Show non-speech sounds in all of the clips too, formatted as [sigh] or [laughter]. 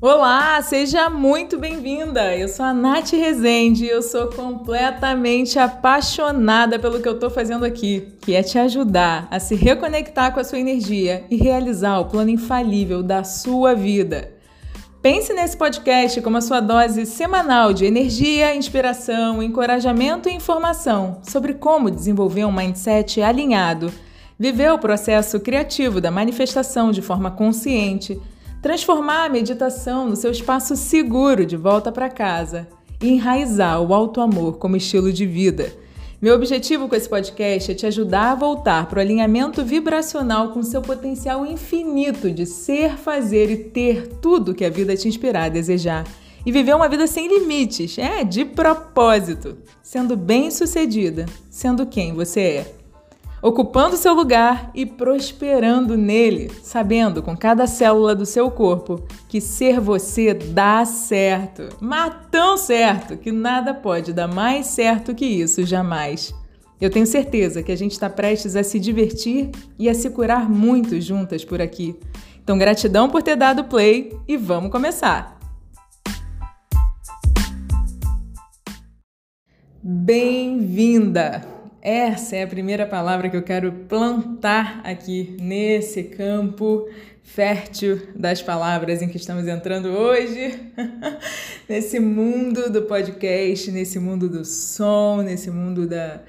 Olá, seja muito bem-vinda! Eu sou a Nath Rezende e eu sou completamente apaixonada pelo que eu estou fazendo aqui, que é te ajudar a se reconectar com a sua energia e realizar o plano infalível da sua vida. Pense nesse podcast como a sua dose semanal de energia, inspiração, encorajamento e informação sobre como desenvolver um mindset alinhado, viver o processo criativo da manifestação de forma consciente transformar a meditação no seu espaço seguro de volta para casa e enraizar o alto amor como estilo de vida. Meu objetivo com esse podcast é te ajudar a voltar para o alinhamento vibracional com seu potencial infinito de ser, fazer e ter tudo que a vida te inspirar a desejar. E viver uma vida sem limites, é, de propósito, sendo bem-sucedida, sendo quem você é ocupando seu lugar e prosperando nele, sabendo com cada célula do seu corpo que ser você dá certo, mas tão certo que nada pode dar mais certo que isso jamais. Eu tenho certeza que a gente está prestes a se divertir e a se curar muito juntas por aqui. Então, gratidão por ter dado play e vamos começar! Bem-vinda! Essa é a primeira palavra que eu quero plantar aqui nesse campo fértil das palavras em que estamos entrando hoje, [laughs] nesse mundo do podcast, nesse mundo do som, nesse mundo da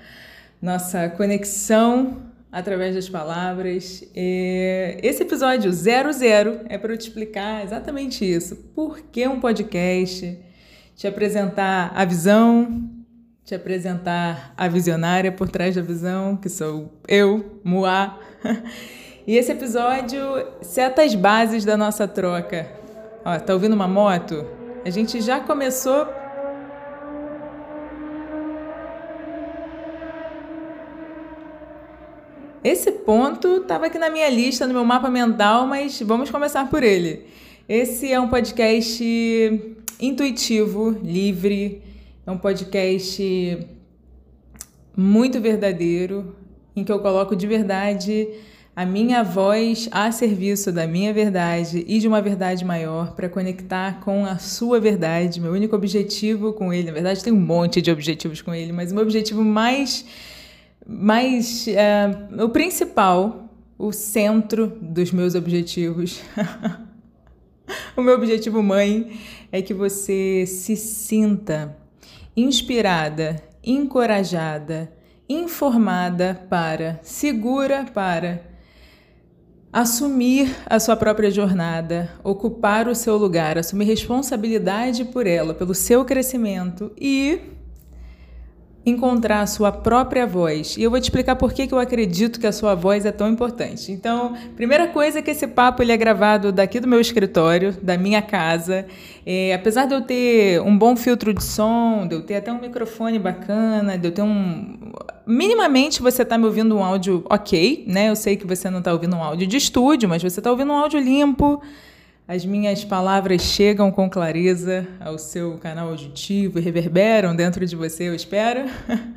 nossa conexão através das palavras. Esse episódio 00 é para eu te explicar exatamente isso. Por que um podcast? Te apresentar a visão, te apresentar a visionária por trás da visão, que sou eu, Moá. E esse episódio seta as bases da nossa troca. Ó, tá ouvindo uma moto? A gente já começou Esse ponto estava aqui na minha lista, no meu mapa mental, mas vamos começar por ele. Esse é um podcast intuitivo, livre, é um podcast muito verdadeiro, em que eu coloco de verdade a minha voz a serviço da minha verdade e de uma verdade maior para conectar com a sua verdade. Meu único objetivo com ele, na verdade, tem um monte de objetivos com ele, mas o meu objetivo mais, mais uh, o principal, o centro dos meus objetivos, [laughs] o meu objetivo mãe é que você se sinta inspirada, encorajada, informada para, segura para assumir a sua própria jornada, ocupar o seu lugar, assumir responsabilidade por ela, pelo seu crescimento e encontrar a sua própria voz. E eu vou te explicar por que, que eu acredito que a sua voz é tão importante. Então, primeira coisa é que esse papo ele é gravado daqui do meu escritório, da minha casa. É, apesar de eu ter um bom filtro de som, de eu ter até um microfone bacana, de eu ter um. Minimamente você está me ouvindo um áudio ok, né? Eu sei que você não está ouvindo um áudio de estúdio, mas você está ouvindo um áudio limpo as minhas palavras chegam com clareza ao seu canal auditivo e reverberam dentro de você, eu espero.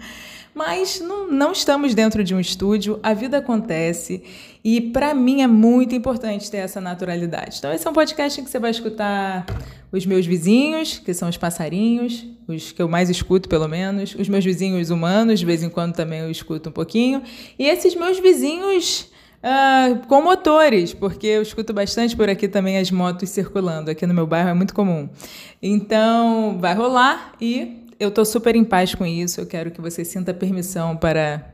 [laughs] Mas não, não estamos dentro de um estúdio, a vida acontece e para mim é muito importante ter essa naturalidade. Então, esse é um podcast em que você vai escutar os meus vizinhos, que são os passarinhos, os que eu mais escuto, pelo menos, os meus vizinhos humanos, de vez em quando também eu escuto um pouquinho, e esses meus vizinhos Uh, com motores, porque eu escuto bastante por aqui também as motos circulando. Aqui no meu bairro é muito comum. Então, vai rolar e eu estou super em paz com isso. Eu quero que você sinta permissão para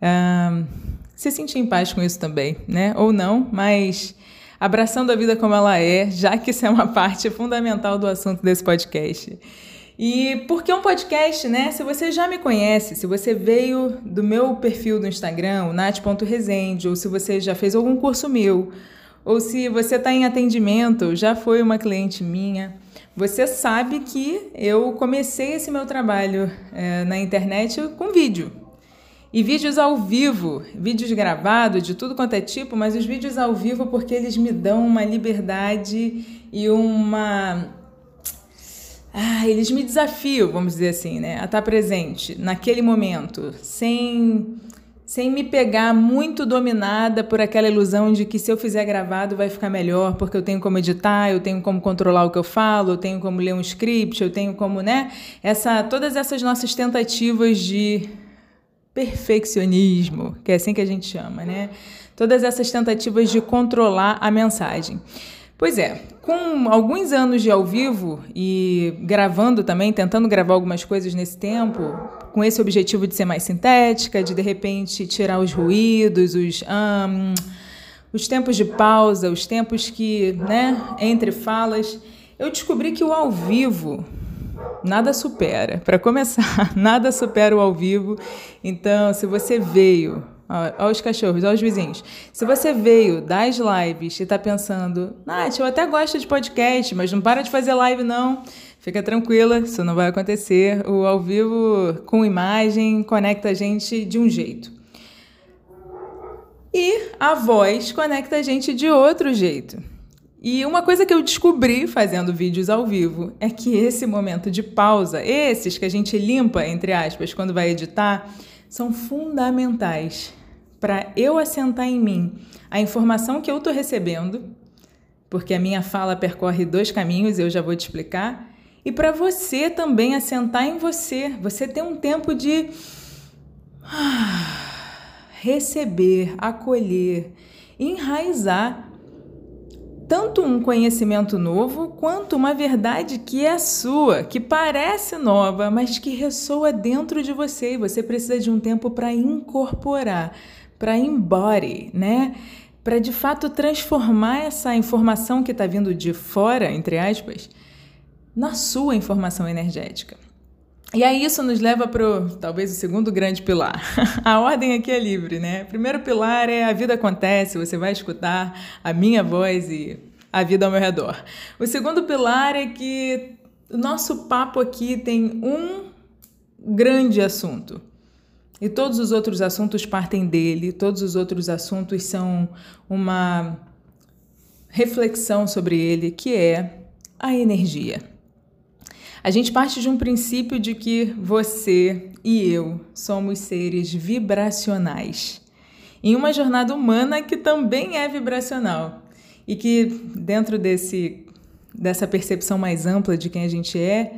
uh, se sentir em paz com isso também, né? Ou não, mas abraçando a vida como ela é, já que isso é uma [laughs] parte fundamental do assunto desse podcast. E por que um podcast, né? Se você já me conhece, se você veio do meu perfil do Instagram, nat.resende, ou se você já fez algum curso meu, ou se você está em atendimento, já foi uma cliente minha, você sabe que eu comecei esse meu trabalho é, na internet com vídeo. E vídeos ao vivo, vídeos gravados de tudo quanto é tipo, mas os vídeos ao vivo porque eles me dão uma liberdade e uma ah, eles me desafiam, vamos dizer assim, né, a estar presente naquele momento, sem sem me pegar muito dominada por aquela ilusão de que se eu fizer gravado vai ficar melhor, porque eu tenho como editar, eu tenho como controlar o que eu falo, eu tenho como ler um script, eu tenho como, né? Essa, todas essas nossas tentativas de perfeccionismo, que é assim que a gente chama, né? Todas essas tentativas de controlar a mensagem. Pois é, com alguns anos de ao vivo e gravando também, tentando gravar algumas coisas nesse tempo, com esse objetivo de ser mais sintética, de de repente tirar os ruídos, os, um, os tempos de pausa, os tempos que, né, entre falas, eu descobri que o ao vivo nada supera. Para começar, [laughs] nada supera o ao vivo. Então, se você veio Olha os cachorros, olha os vizinhos. Se você veio das lives e está pensando, Nath, eu até gosto de podcast, mas não para de fazer live, não. Fica tranquila, isso não vai acontecer. O ao vivo com imagem conecta a gente de um jeito. E a voz conecta a gente de outro jeito. E uma coisa que eu descobri fazendo vídeos ao vivo é que esse momento de pausa, esses que a gente limpa, entre aspas, quando vai editar, são fundamentais para eu assentar em mim a informação que eu estou recebendo, porque a minha fala percorre dois caminhos, eu já vou te explicar, e para você também assentar em você, você ter um tempo de receber, acolher, enraizar tanto um conhecimento novo quanto uma verdade que é sua, que parece nova, mas que ressoa dentro de você e você precisa de um tempo para incorporar, para embody, né? Para de fato transformar essa informação que está vindo de fora, entre aspas, na sua informação energética. E aí isso nos leva para talvez o segundo grande pilar. [laughs] a ordem aqui é livre, né? O primeiro pilar é a vida acontece, você vai escutar a minha voz e a vida ao meu redor. O segundo pilar é que o nosso papo aqui tem um grande assunto. E todos os outros assuntos partem dele, todos os outros assuntos são uma reflexão sobre ele, que é a energia. A gente parte de um princípio de que você e eu somos seres vibracionais em uma jornada humana que também é vibracional e que dentro desse dessa percepção mais ampla de quem a gente é,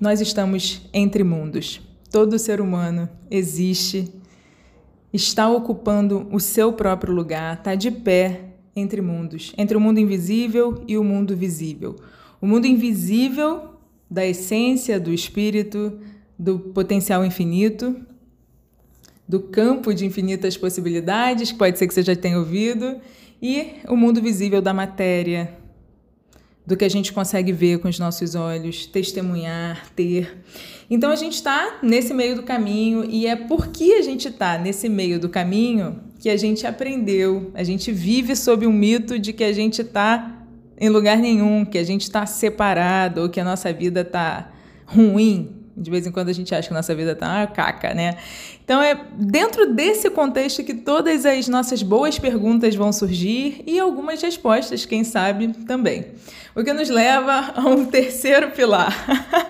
nós estamos entre mundos. Todo ser humano existe, está ocupando o seu próprio lugar, está de pé entre mundos, entre o mundo invisível e o mundo visível. O mundo invisível da essência, do espírito, do potencial infinito, do campo de infinitas possibilidades, que pode ser que você já tenha ouvido, e o mundo visível da matéria, do que a gente consegue ver com os nossos olhos, testemunhar, ter. Então a gente está nesse meio do caminho e é porque a gente está nesse meio do caminho que a gente aprendeu, a gente vive sob um mito de que a gente está em lugar nenhum, que a gente está separado ou que a nossa vida está ruim. De vez em quando a gente acha que a nossa vida está uma caca, né? Então é dentro desse contexto que todas as nossas boas perguntas vão surgir e algumas respostas, quem sabe, também. O que nos leva a um [laughs] terceiro pilar.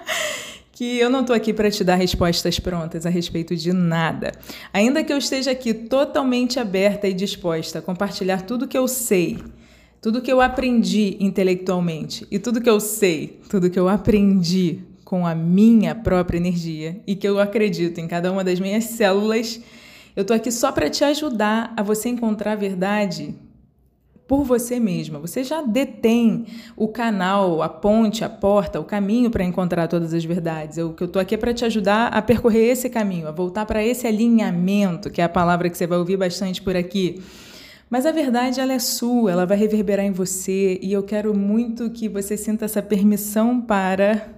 [laughs] que eu não estou aqui para te dar respostas prontas a respeito de nada. Ainda que eu esteja aqui totalmente aberta e disposta a compartilhar tudo que eu sei, tudo que eu aprendi intelectualmente e tudo que eu sei, tudo que eu aprendi com a minha própria energia e que eu acredito em cada uma das minhas células, eu estou aqui só para te ajudar a você encontrar a verdade por você mesma. Você já detém o canal, a ponte, a porta, o caminho para encontrar todas as verdades. O que eu estou aqui é para te ajudar a percorrer esse caminho, a voltar para esse alinhamento, que é a palavra que você vai ouvir bastante por aqui. Mas a verdade ela é sua, ela vai reverberar em você e eu quero muito que você sinta essa permissão para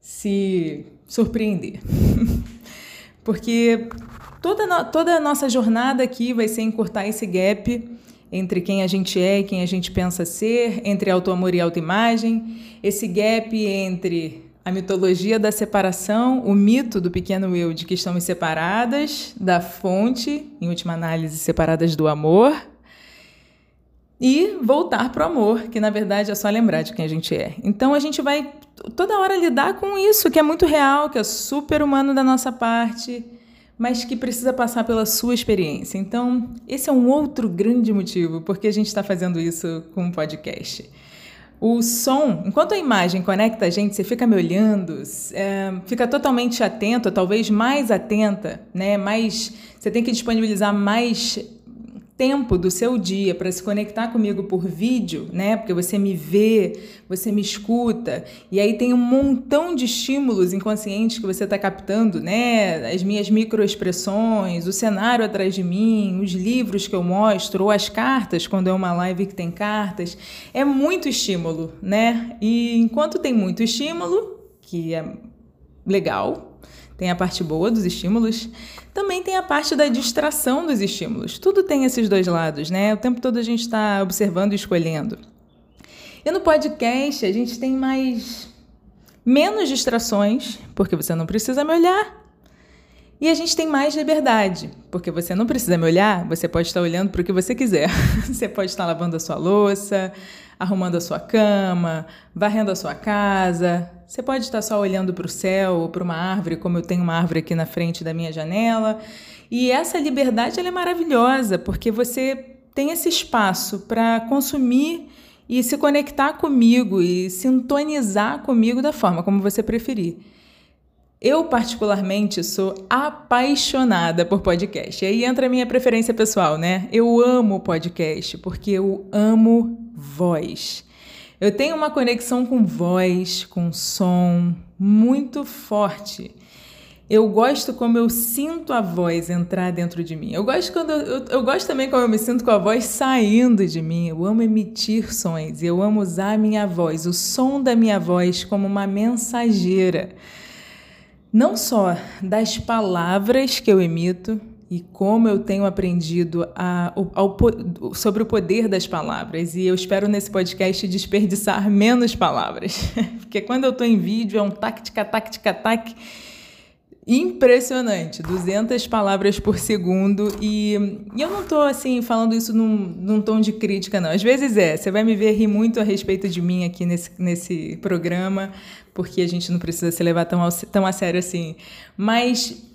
se surpreender. [laughs] Porque toda, toda a nossa jornada aqui vai ser encurtar esse gap entre quem a gente é e quem a gente pensa ser, entre auto-amor e autoimagem, esse gap entre a mitologia da separação, o mito do pequeno eu de que estamos separadas da fonte, em última análise, separadas do amor, e voltar para o amor, que na verdade é só lembrar de quem a gente é. Então a gente vai toda hora lidar com isso que é muito real, que é super humano da nossa parte, mas que precisa passar pela sua experiência. Então, esse é um outro grande motivo porque a gente está fazendo isso com um podcast. O som, enquanto a imagem conecta a gente, você fica me olhando, é, fica totalmente atento, talvez mais atenta, né? Mais, você tem que disponibilizar mais tempo do seu dia para se conectar comigo por vídeo, né? Porque você me vê, você me escuta, e aí tem um montão de estímulos inconscientes que você está captando, né? As minhas microexpressões, o cenário atrás de mim, os livros que eu mostro, ou as cartas, quando é uma live que tem cartas. É muito estímulo, né? E enquanto tem muito estímulo, que é legal, tem a parte boa dos estímulos, também tem a parte da distração dos estímulos. Tudo tem esses dois lados, né? O tempo todo a gente está observando e escolhendo. E no podcast a gente tem mais menos distrações, porque você não precisa me olhar. E a gente tem mais liberdade, porque você não precisa me olhar, você pode estar olhando para o que você quiser. [laughs] Você pode estar lavando a sua louça, arrumando a sua cama, varrendo a sua casa. Você pode estar só olhando para o céu ou para uma árvore, como eu tenho uma árvore aqui na frente da minha janela. E essa liberdade é maravilhosa, porque você tem esse espaço para consumir e se conectar comigo e sintonizar comigo da forma como você preferir. Eu, particularmente, sou apaixonada por podcast. E aí entra a minha preferência pessoal, né? Eu amo podcast porque eu amo voz. Eu tenho uma conexão com voz, com som muito forte. Eu gosto como eu sinto a voz entrar dentro de mim. Eu gosto quando eu, eu, gosto também como eu me sinto com a voz saindo de mim. Eu amo emitir sons. Eu amo usar a minha voz, o som da minha voz como uma mensageira não só das palavras que eu emito e como eu tenho aprendido a, ao, sobre o poder das palavras. E eu espero nesse podcast desperdiçar menos palavras. [laughs] Porque quando eu estou em vídeo é um tática, tática, tac impressionante, 200 palavras por segundo e, e eu não estou assim falando isso num, num, tom de crítica não. Às vezes é, você vai me ver rir muito a respeito de mim aqui nesse, nesse programa, porque a gente não precisa se levar tão, tão a sério assim. Mas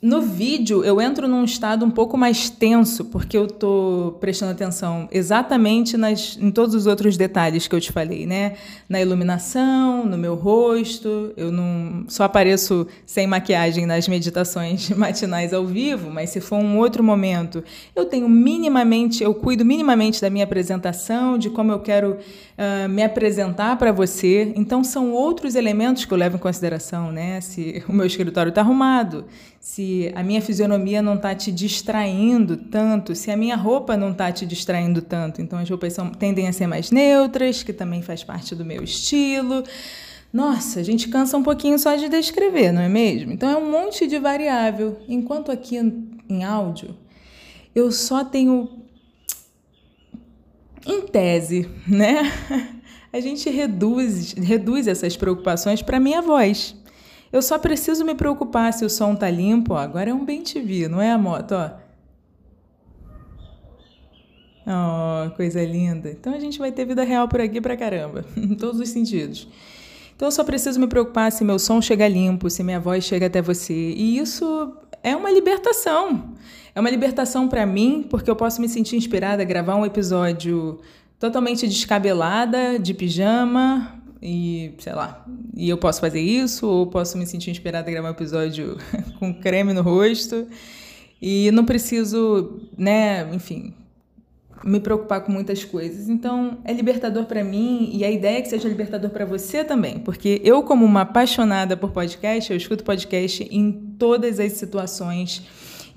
no vídeo, eu entro num estado um pouco mais tenso, porque eu estou prestando atenção exatamente nas, em todos os outros detalhes que eu te falei, né? Na iluminação, no meu rosto. Eu não só apareço sem maquiagem nas meditações [laughs] matinais ao vivo, mas se for um outro momento, eu tenho minimamente, eu cuido minimamente da minha apresentação, de como eu quero uh, me apresentar para você. Então, são outros elementos que eu levo em consideração, né? Se o meu escritório está arrumado se a minha fisionomia não está te distraindo tanto, se a minha roupa não está te distraindo tanto. Então as roupas são, tendem a ser mais neutras, que também faz parte do meu estilo. Nossa, a gente cansa um pouquinho só de descrever, não é mesmo? Então é um monte de variável. Enquanto aqui em áudio, eu só tenho. Em tese, né? [laughs] A gente reduz, reduz essas preocupações para minha voz. Eu só preciso me preocupar se o som tá limpo. Agora é um bem TV, não é a moto, ó. Oh, coisa linda. Então a gente vai ter vida real por aqui pra caramba, [laughs] em todos os sentidos. Então eu só preciso me preocupar se meu som chega limpo, se minha voz chega até você. E isso é uma libertação. É uma libertação para mim, porque eu posso me sentir inspirada a gravar um episódio totalmente descabelada, de pijama, e, sei lá, e eu posso fazer isso, ou posso me sentir inspirada a gravar um episódio [laughs] com creme no rosto. E não preciso, né, enfim, me preocupar com muitas coisas. Então, é libertador para mim e a ideia é que seja libertador para você também, porque eu como uma apaixonada por podcast, eu escuto podcast em todas as situações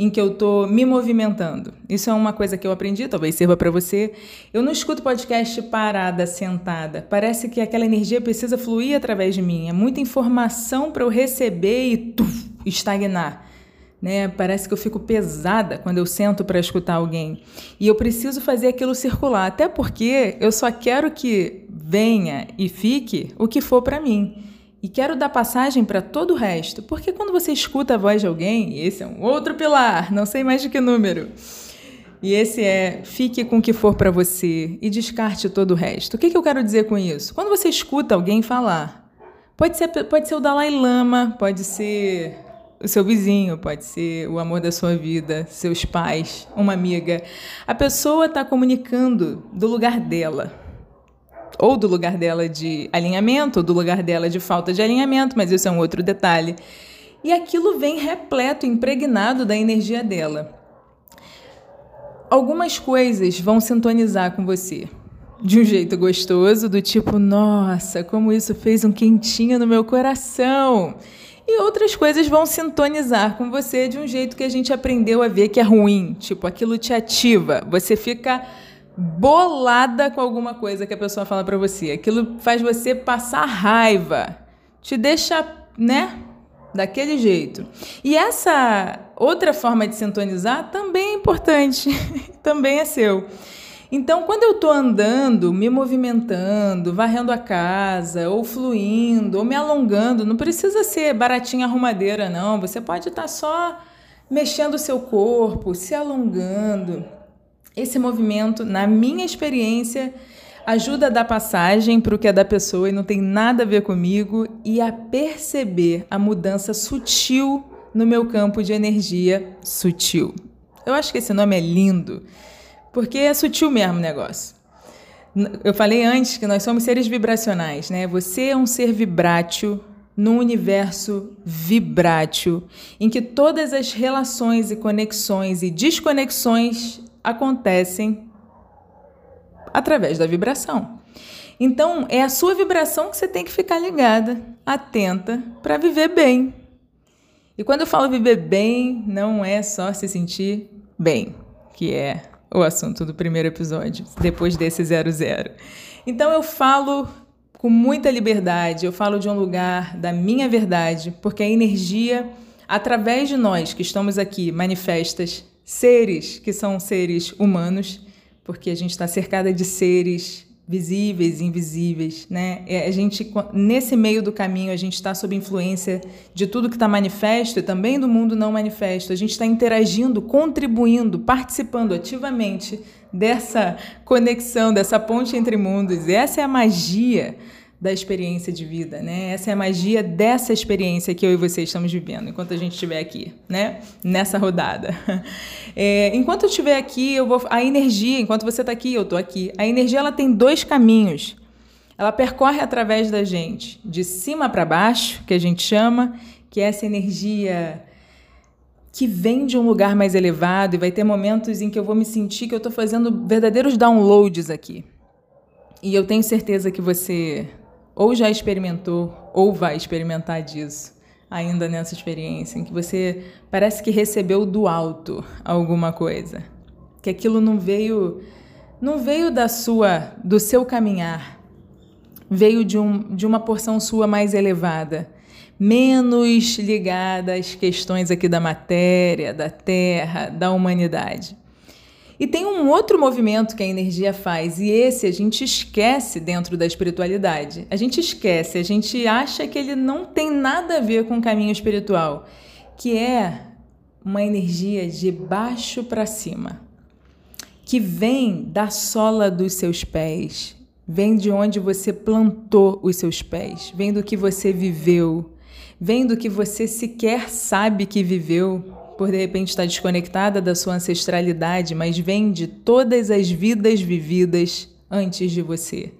em que eu estou me movimentando. Isso é uma coisa que eu aprendi, talvez sirva para você. Eu não escuto podcast parada, sentada. Parece que aquela energia precisa fluir através de mim. É muita informação para eu receber e tuf, estagnar. Né? Parece que eu fico pesada quando eu sento para escutar alguém. E eu preciso fazer aquilo circular, até porque eu só quero que venha e fique o que for para mim. E quero dar passagem para todo o resto, porque quando você escuta a voz de alguém, esse é um outro pilar, não sei mais de que número. E esse é fique com o que for para você e descarte todo o resto. O que, que eu quero dizer com isso? Quando você escuta alguém falar, pode ser, pode ser o Dalai Lama, pode ser o seu vizinho, pode ser o amor da sua vida, seus pais, uma amiga. A pessoa está comunicando do lugar dela. Ou do lugar dela de alinhamento, ou do lugar dela de falta de alinhamento, mas isso é um outro detalhe. E aquilo vem repleto, impregnado da energia dela. Algumas coisas vão sintonizar com você de um jeito gostoso, do tipo, nossa, como isso fez um quentinho no meu coração. E outras coisas vão sintonizar com você de um jeito que a gente aprendeu a ver que é ruim, tipo, aquilo te ativa, você fica bolada com alguma coisa que a pessoa fala para você. Aquilo faz você passar raiva, te deixa, né, daquele jeito. E essa outra forma de sintonizar também é importante, [laughs] também é seu. Então, quando eu estou andando, me movimentando, varrendo a casa, ou fluindo, ou me alongando, não precisa ser baratinha arrumadeira, não. Você pode estar tá só mexendo o seu corpo, se alongando. Esse movimento, na minha experiência, ajuda a dar passagem para o que é da pessoa e não tem nada a ver comigo e a perceber a mudança sutil no meu campo de energia sutil. Eu acho que esse nome é lindo. Porque é sutil mesmo o negócio. Eu falei antes que nós somos seres vibracionais, né? Você é um ser vibrátil num universo vibrátil, em que todas as relações e conexões e desconexões acontecem através da vibração. Então, é a sua vibração que você tem que ficar ligada, atenta, para viver bem. E quando eu falo viver bem, não é só se sentir bem, que é o assunto do primeiro episódio, depois desse 00. Então eu falo com muita liberdade, eu falo de um lugar da minha verdade, porque a energia, através de nós que estamos aqui, manifestas seres que são seres humanos, porque a gente está cercada de seres visíveis e invisíveis, né? A gente nesse meio do caminho a gente está sob influência de tudo que está manifesto e também do mundo não manifesto. A gente está interagindo, contribuindo, participando ativamente dessa conexão, dessa ponte entre mundos. E essa é a magia da experiência de vida, né? Essa é a magia dessa experiência que eu e você estamos vivendo enquanto a gente estiver aqui, né? Nessa rodada. [laughs] É, enquanto eu estiver aqui, eu vou a energia, enquanto você está aqui, eu estou aqui. A energia ela tem dois caminhos. Ela percorre através da gente, de cima para baixo, que a gente chama, que é essa energia que vem de um lugar mais elevado e vai ter momentos em que eu vou me sentir que eu estou fazendo verdadeiros downloads aqui. E eu tenho certeza que você ou já experimentou ou vai experimentar disso ainda nessa experiência, em que você parece que recebeu do alto alguma coisa, que aquilo não veio não veio da sua do seu caminhar, veio de, um, de uma porção sua mais elevada, menos ligada às questões aqui da matéria, da terra, da humanidade. E tem um outro movimento que a energia faz, e esse a gente esquece dentro da espiritualidade. A gente esquece, a gente acha que ele não tem nada a ver com o caminho espiritual, que é uma energia de baixo para cima, que vem da sola dos seus pés, vem de onde você plantou os seus pés, vem do que você viveu, vem do que você sequer sabe que viveu por de repente estar desconectada da sua ancestralidade, mas vem de todas as vidas vividas antes de você.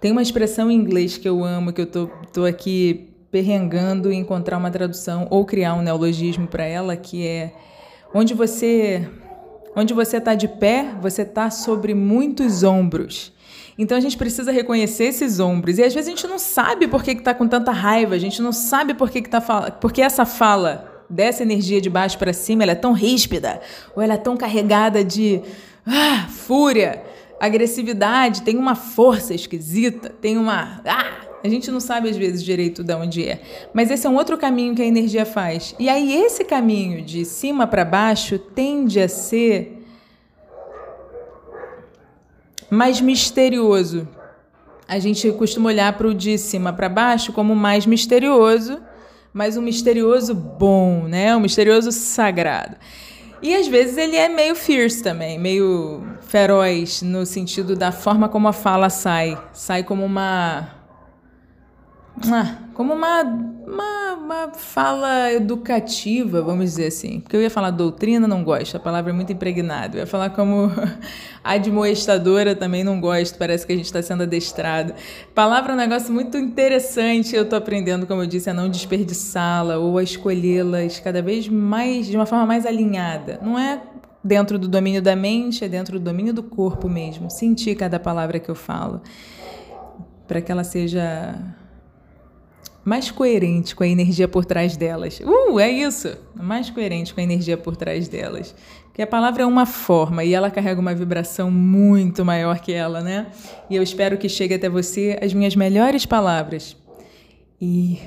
Tem uma expressão em inglês que eu amo, que eu tô, tô aqui perrengando em encontrar uma tradução ou criar um neologismo para ela, que é onde você onde você está de pé, você está sobre muitos ombros. Então a gente precisa reconhecer esses ombros. E às vezes a gente não sabe por que está com tanta raiva, a gente não sabe por que, que tá porque essa fala dessa energia de baixo para cima, ela é tão ríspida, ou ela é tão carregada de ah, fúria, agressividade, tem uma força esquisita, tem uma. Ah, a gente não sabe às vezes direito de onde é. Mas esse é um outro caminho que a energia faz. E aí, esse caminho de cima para baixo tende a ser mais misterioso. A gente costuma olhar para o de cima para baixo como mais misterioso mas um misterioso bom, né? Um misterioso sagrado. E às vezes ele é meio fierce também, meio feroz no sentido da forma como a fala sai, sai como uma como uma, uma, uma fala educativa, vamos dizer assim. Porque eu ia falar doutrina, não gosto, a palavra é muito impregnada. Eu ia falar como [laughs] admoestadora, também não gosto, parece que a gente está sendo adestrado. Palavra é um negócio muito interessante, eu estou aprendendo, como eu disse, a não desperdiçá-la ou a escolhê-las cada vez mais, de uma forma mais alinhada. Não é dentro do domínio da mente, é dentro do domínio do corpo mesmo. Sentir cada palavra que eu falo, para que ela seja mais coerente com a energia por trás delas. Uh, é isso! Mais coerente com a energia por trás delas. Porque a palavra é uma forma e ela carrega uma vibração muito maior que ela, né? E eu espero que chegue até você as minhas melhores palavras. E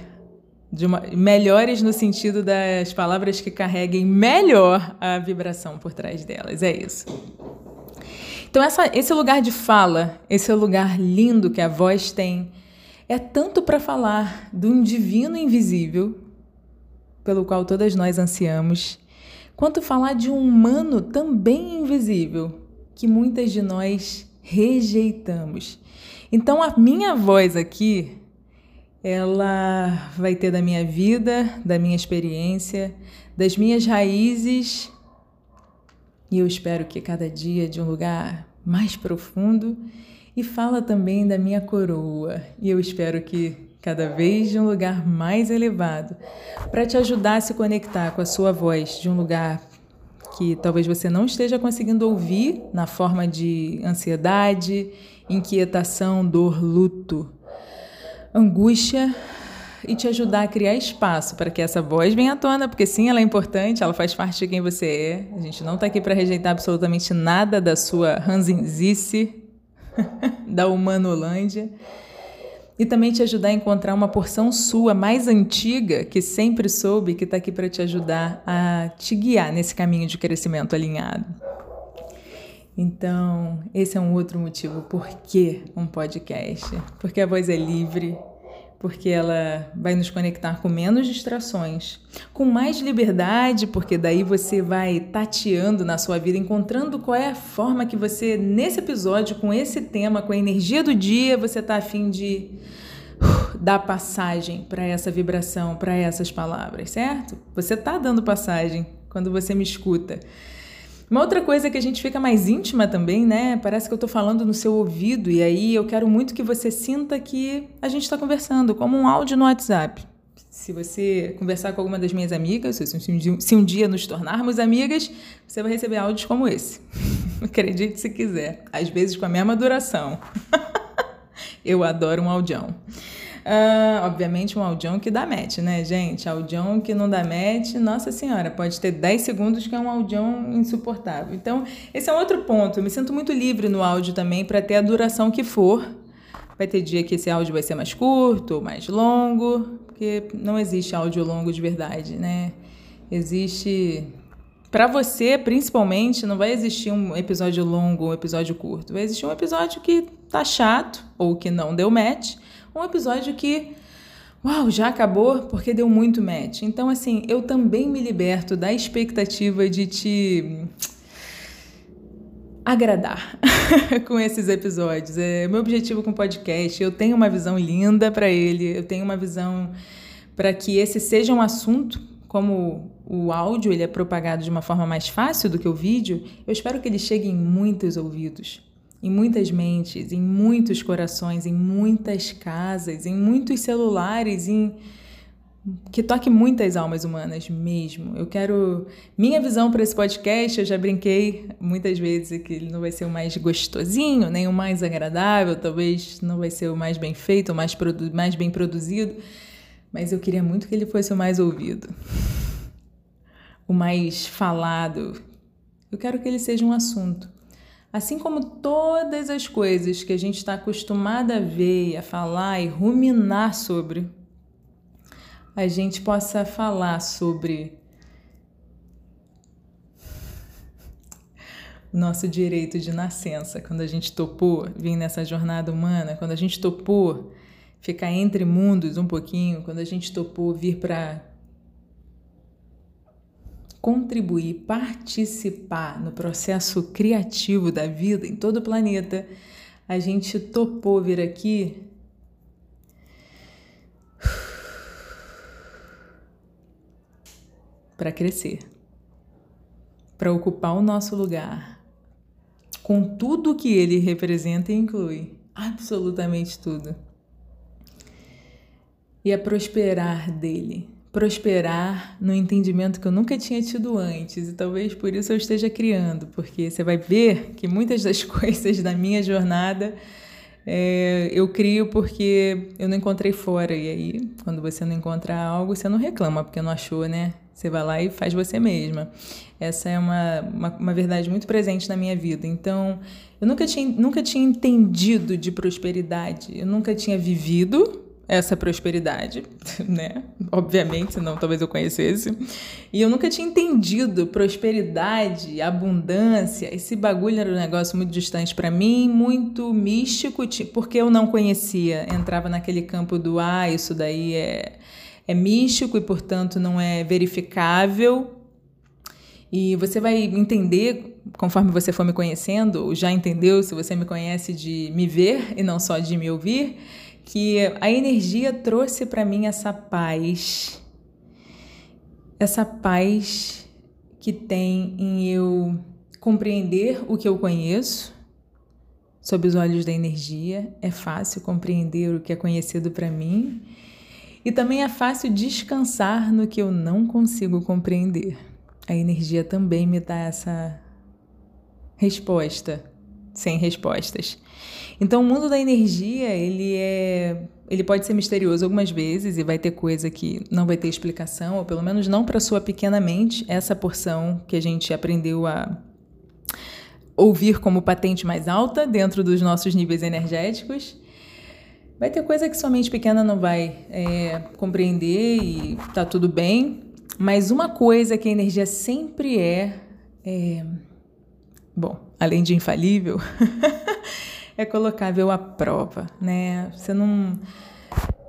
de uma, melhores no sentido das palavras que carreguem melhor a vibração por trás delas. É isso. Então, essa, esse lugar de fala, esse lugar lindo que a voz tem, é tanto para falar de um divino invisível, pelo qual todas nós ansiamos, quanto falar de um humano também invisível, que muitas de nós rejeitamos. Então, a minha voz aqui, ela vai ter da minha vida, da minha experiência, das minhas raízes, e eu espero que cada dia de um lugar mais profundo e fala também da minha coroa. E eu espero que cada vez de um lugar mais elevado, para te ajudar a se conectar com a sua voz de um lugar que talvez você não esteja conseguindo ouvir na forma de ansiedade, inquietação, dor, luto, angústia e te ajudar a criar espaço para que essa voz venha à tona, porque sim, ela é importante, ela faz parte de quem você é. A gente não está aqui para rejeitar absolutamente nada da sua ranzinzice, [laughs] da Humanolândia. E também te ajudar a encontrar uma porção sua mais antiga, que sempre soube, que está aqui para te ajudar a te guiar nesse caminho de crescimento alinhado. Então, esse é um outro motivo por que um podcast. Porque a voz é livre, porque ela vai nos conectar com menos distrações, com mais liberdade, porque daí você vai tateando na sua vida, encontrando qual é a forma que você, nesse episódio, com esse tema, com a energia do dia, você está afim de uh, dar passagem para essa vibração, para essas palavras, certo? Você está dando passagem quando você me escuta. Uma outra coisa que a gente fica mais íntima também, né? Parece que eu estou falando no seu ouvido e aí eu quero muito que você sinta que a gente está conversando, como um áudio no WhatsApp. Se você conversar com alguma das minhas amigas, se um dia nos tornarmos amigas, você vai receber áudios como esse. [laughs] Acredite se quiser. Às vezes com a mesma duração. [laughs] eu adoro um audião. Uh, obviamente, um audião que dá match, né, gente? Audião que não dá match, nossa senhora, pode ter 10 segundos que é um audião insuportável. Então, esse é outro ponto. Eu me sinto muito livre no áudio também para ter a duração que for. Vai ter dia que esse áudio vai ser mais curto mais longo, porque não existe áudio longo de verdade, né? Existe para você, principalmente, não vai existir um episódio longo ou um episódio curto. Vai existir um episódio que tá chato ou que não deu match um episódio que, uau, já acabou porque deu muito match. Então, assim, eu também me liberto da expectativa de te agradar [laughs] com esses episódios. É meu objetivo com o podcast. Eu tenho uma visão linda para ele. Eu tenho uma visão para que esse seja um assunto como o áudio ele é propagado de uma forma mais fácil do que o vídeo, eu espero que ele chegue em muitos ouvidos em muitas mentes, em muitos corações, em muitas casas, em muitos celulares, em que toque muitas almas humanas mesmo. Eu quero minha visão para esse podcast, eu já brinquei muitas vezes que ele não vai ser o mais gostosinho, nem o mais agradável, talvez não vai ser o mais bem feito, o mais, mais bem produzido, mas eu queria muito que ele fosse o mais ouvido. O mais falado. Eu quero que ele seja um assunto Assim como todas as coisas que a gente está acostumada a ver, a falar e ruminar sobre, a gente possa falar sobre o nosso direito de nascença, quando a gente topou vir nessa jornada humana, quando a gente topou ficar entre mundos um pouquinho, quando a gente topou vir para contribuir, participar no processo criativo da vida em todo o planeta, a gente topou vir aqui. Para crescer, para ocupar o nosso lugar, com tudo que ele representa e inclui, absolutamente tudo, e a prosperar dele prosperar no entendimento que eu nunca tinha tido antes, e talvez por isso eu esteja criando, porque você vai ver que muitas das [laughs] coisas da minha jornada é, eu crio porque eu não encontrei fora. E aí, quando você não encontra algo, você não reclama porque não achou, né? Você vai lá e faz você mesma. Essa é uma, uma, uma, verdade muito presente na minha vida. Então, eu nunca tinha, nunca tinha entendido de prosperidade. Eu nunca tinha vivido essa prosperidade, [laughs] né? Obviamente, senão talvez eu conhecesse. E eu nunca tinha entendido prosperidade, abundância. Esse bagulho era um negócio muito distante para mim, muito místico, porque eu não conhecia. Entrava naquele campo do ah, isso daí é, é místico e, portanto, não é verificável. E você vai entender, conforme você for me conhecendo, ou já entendeu, se você me conhece, de me ver e não só de me ouvir que a energia trouxe para mim essa paz, essa paz que tem em eu compreender o que eu conheço sob os olhos da energia, é fácil compreender o que é conhecido para mim. E também é fácil descansar no que eu não consigo compreender. A energia também me dá essa resposta sem respostas. Então, o mundo da energia, ele é ele pode ser misterioso algumas vezes e vai ter coisa que não vai ter explicação, ou pelo menos não para sua pequena mente, essa porção que a gente aprendeu a ouvir como patente mais alta dentro dos nossos níveis energéticos. Vai ter coisa que sua mente pequena não vai é, compreender e tá tudo bem, mas uma coisa que a energia sempre é, é bom, além de infalível, [laughs] é colocável à prova, né? Você não.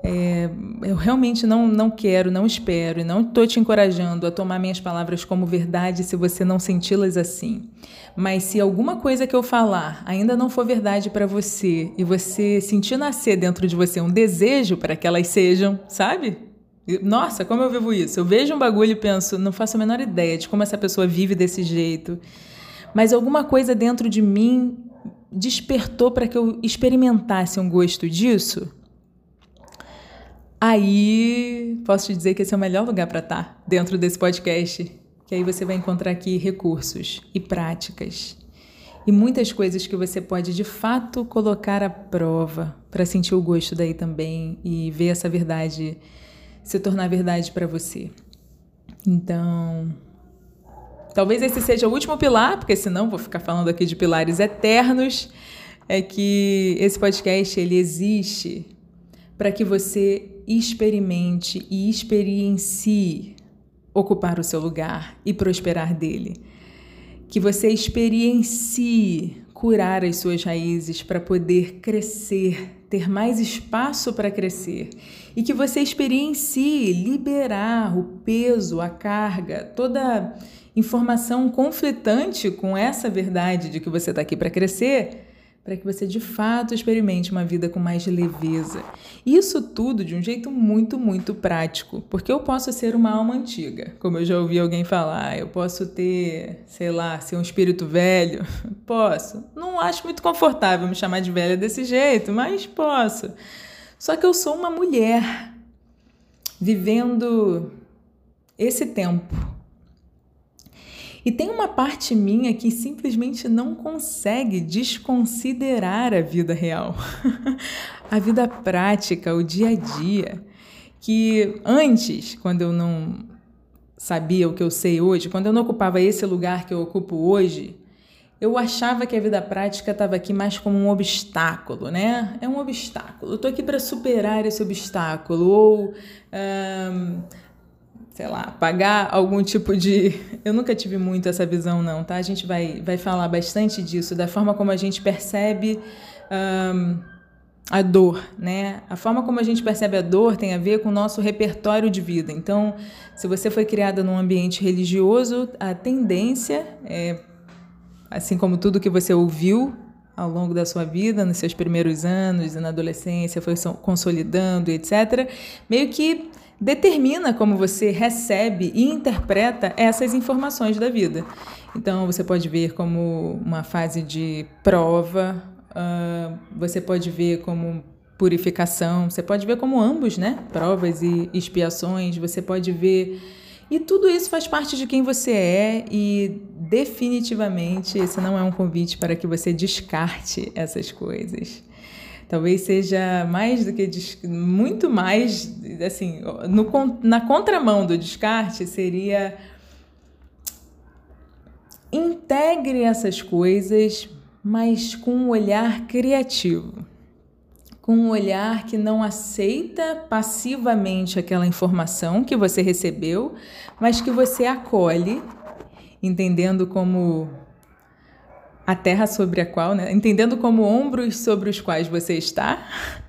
É, eu realmente não, não quero, não espero e não estou te encorajando a tomar minhas palavras como verdade se você não senti-las assim. Mas se alguma coisa que eu falar ainda não for verdade para você e você sentir nascer dentro de você um desejo para que elas sejam, sabe? Nossa, como eu vivo isso? Eu vejo um bagulho e penso, não faço a menor ideia de como essa pessoa vive desse jeito. Mas alguma coisa dentro de mim despertou para que eu experimentasse um gosto disso, aí posso te dizer que esse é o melhor lugar para estar tá, dentro desse podcast, que aí você vai encontrar aqui recursos e práticas e muitas coisas que você pode de fato colocar à prova para sentir o gosto daí também e ver essa verdade se tornar verdade para você. Então, Talvez esse seja o último pilar, porque senão vou ficar falando aqui de pilares eternos. É que esse podcast ele existe para que você experimente e experiencie ocupar o seu lugar e prosperar dele. Que você experiencie curar as suas raízes para poder crescer, ter mais espaço para crescer. E que você experiencie liberar o peso, a carga, toda informação conflitante com essa verdade de que você está aqui para crescer, para que você de fato experimente uma vida com mais leveza. Isso tudo de um jeito muito, muito prático, porque eu posso ser uma alma antiga, como eu já ouvi alguém falar, eu posso ter, sei lá, ser um espírito velho, [laughs] posso. Não acho muito confortável me chamar de velha desse jeito, mas posso. Só que eu sou uma mulher vivendo esse tempo e tem uma parte minha que simplesmente não consegue desconsiderar a vida real, [laughs] a vida prática, o dia a dia. Que antes, quando eu não sabia o que eu sei hoje, quando eu não ocupava esse lugar que eu ocupo hoje, eu achava que a vida prática estava aqui mais como um obstáculo, né? É um obstáculo. Eu estou aqui para superar esse obstáculo. Ou. Um, sei lá, pagar algum tipo de. [laughs] Eu nunca tive muito essa visão, não, tá? A gente vai, vai falar bastante disso, da forma como a gente percebe um, a dor, né? A forma como a gente percebe a dor tem a ver com o nosso repertório de vida. Então, se você foi criada num ambiente religioso, a tendência é, assim como tudo que você ouviu ao longo da sua vida, nos seus primeiros anos e na adolescência, foi consolidando, etc., meio que determina como você recebe e interpreta essas informações da vida. Então, você pode ver como uma fase de prova, uh, você pode ver como purificação, você pode ver como ambos, né? Provas e expiações, você pode ver. E tudo isso faz parte de quem você é, e definitivamente esse não é um convite para que você descarte essas coisas talvez seja mais do que muito mais assim no, na contramão do descarte seria integre essas coisas mas com um olhar criativo. Com um olhar que não aceita passivamente aquela informação que você recebeu mas que você acolhe entendendo como a terra sobre a qual, né? entendendo como ombros sobre os quais você está. [laughs]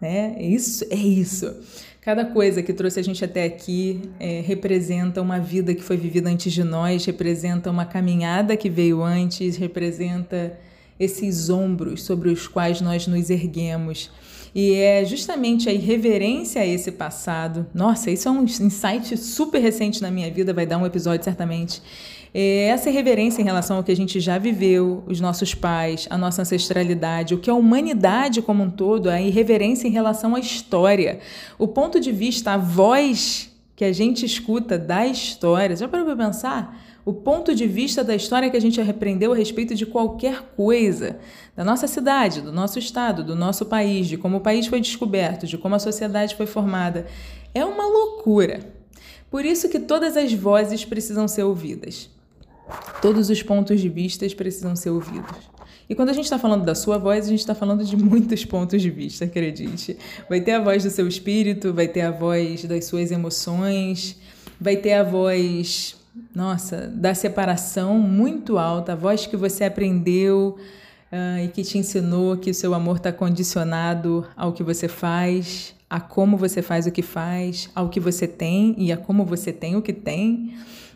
Né? Isso é isso. Cada coisa que trouxe a gente até aqui é, representa uma vida que foi vivida antes de nós, representa uma caminhada que veio antes, representa esses ombros sobre os quais nós nos erguemos. E é justamente a irreverência a esse passado. Nossa, isso é um insight super recente na minha vida, vai dar um episódio certamente é essa irreverência em relação ao que a gente já viveu, os nossos pais, a nossa ancestralidade, o que a humanidade como um todo, a irreverência em relação à história, o ponto de vista, a voz que a gente escuta da história. Já parou para pensar? O ponto de vista da história que a gente aprendeu a respeito de qualquer coisa, da nossa cidade, do nosso estado, do nosso país, de como o país foi descoberto, de como a sociedade foi formada, é uma loucura. Por isso que todas as vozes precisam ser ouvidas. Todos os pontos de vista precisam ser ouvidos. E quando a gente está falando da sua voz, a gente está falando de muitos pontos de vista, acredite. Vai ter a voz do seu espírito, vai ter a voz das suas emoções, vai ter a voz, nossa, da separação muito alta, a voz que você aprendeu uh, e que te ensinou que o seu amor está condicionado ao que você faz, a como você faz o que faz, ao que você tem e a como você tem o que tem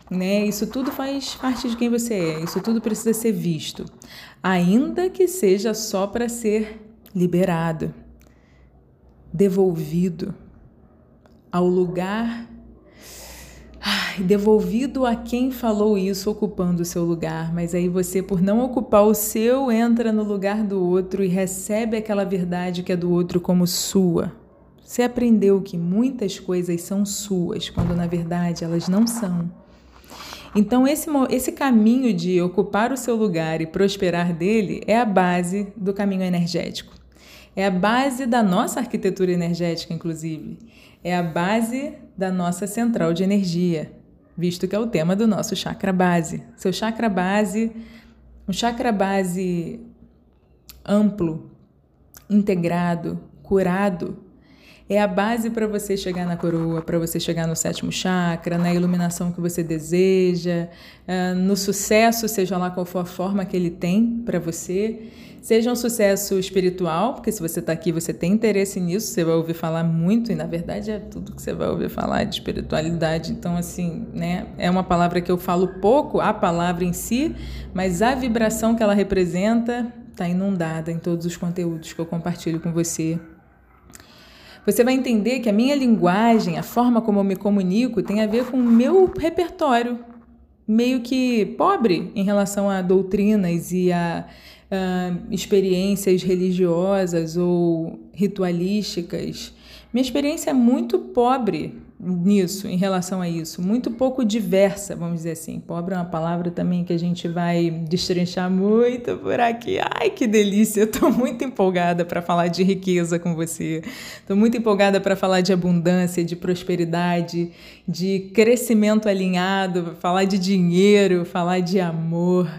né? Isso tudo faz parte de quem você é, isso tudo precisa ser visto, ainda que seja só para ser liberado, devolvido ao lugar, ai, devolvido a quem falou isso ocupando o seu lugar, mas aí você, por não ocupar o seu, entra no lugar do outro e recebe aquela verdade que é do outro como sua. Você aprendeu que muitas coisas são suas, quando na verdade elas não são. Então, esse, esse caminho de ocupar o seu lugar e prosperar dele é a base do caminho energético. É a base da nossa arquitetura energética, inclusive. É a base da nossa central de energia, visto que é o tema do nosso chakra base. Seu chakra base, um chakra base amplo, integrado, curado, é a base para você chegar na coroa, para você chegar no sétimo chakra, na iluminação que você deseja, ah, no sucesso, seja lá qual for a forma que ele tem para você. Seja um sucesso espiritual, porque se você está aqui, você tem interesse nisso, você vai ouvir falar muito, e na verdade é tudo que você vai ouvir falar de espiritualidade. Então, assim, né, é uma palavra que eu falo pouco, a palavra em si, mas a vibração que ela representa está inundada em todos os conteúdos que eu compartilho com você você vai entender que a minha linguagem, a forma como eu me comunico, tem a ver com o meu repertório, meio que pobre em relação a doutrinas e a uh, experiências religiosas ou ritualísticas. Minha experiência é muito pobre nisso, em relação a isso, muito pouco diversa, vamos dizer assim. Pobre é uma palavra também que a gente vai destrinchar muito por aqui. Ai, que delícia! Eu tô muito empolgada para falar de riqueza com você. Tô muito empolgada para falar de abundância, de prosperidade, de crescimento alinhado, falar de dinheiro, falar de amor.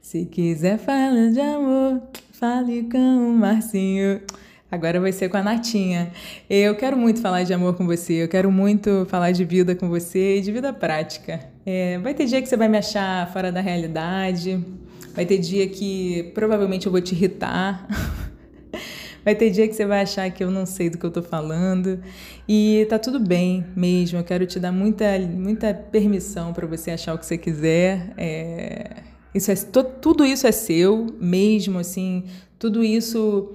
Se quiser falar de amor, fale com o Marcinho. Agora vai ser com a Natinha. Eu quero muito falar de amor com você, eu quero muito falar de vida com você e de vida prática. É, vai ter dia que você vai me achar fora da realidade, vai ter dia que provavelmente eu vou te irritar. [laughs] Vai ter dia que você vai achar que eu não sei do que eu tô falando. E tá tudo bem mesmo. Eu quero te dar muita, muita permissão para você achar o que você quiser. É, isso é, tudo isso é seu mesmo, assim. Tudo isso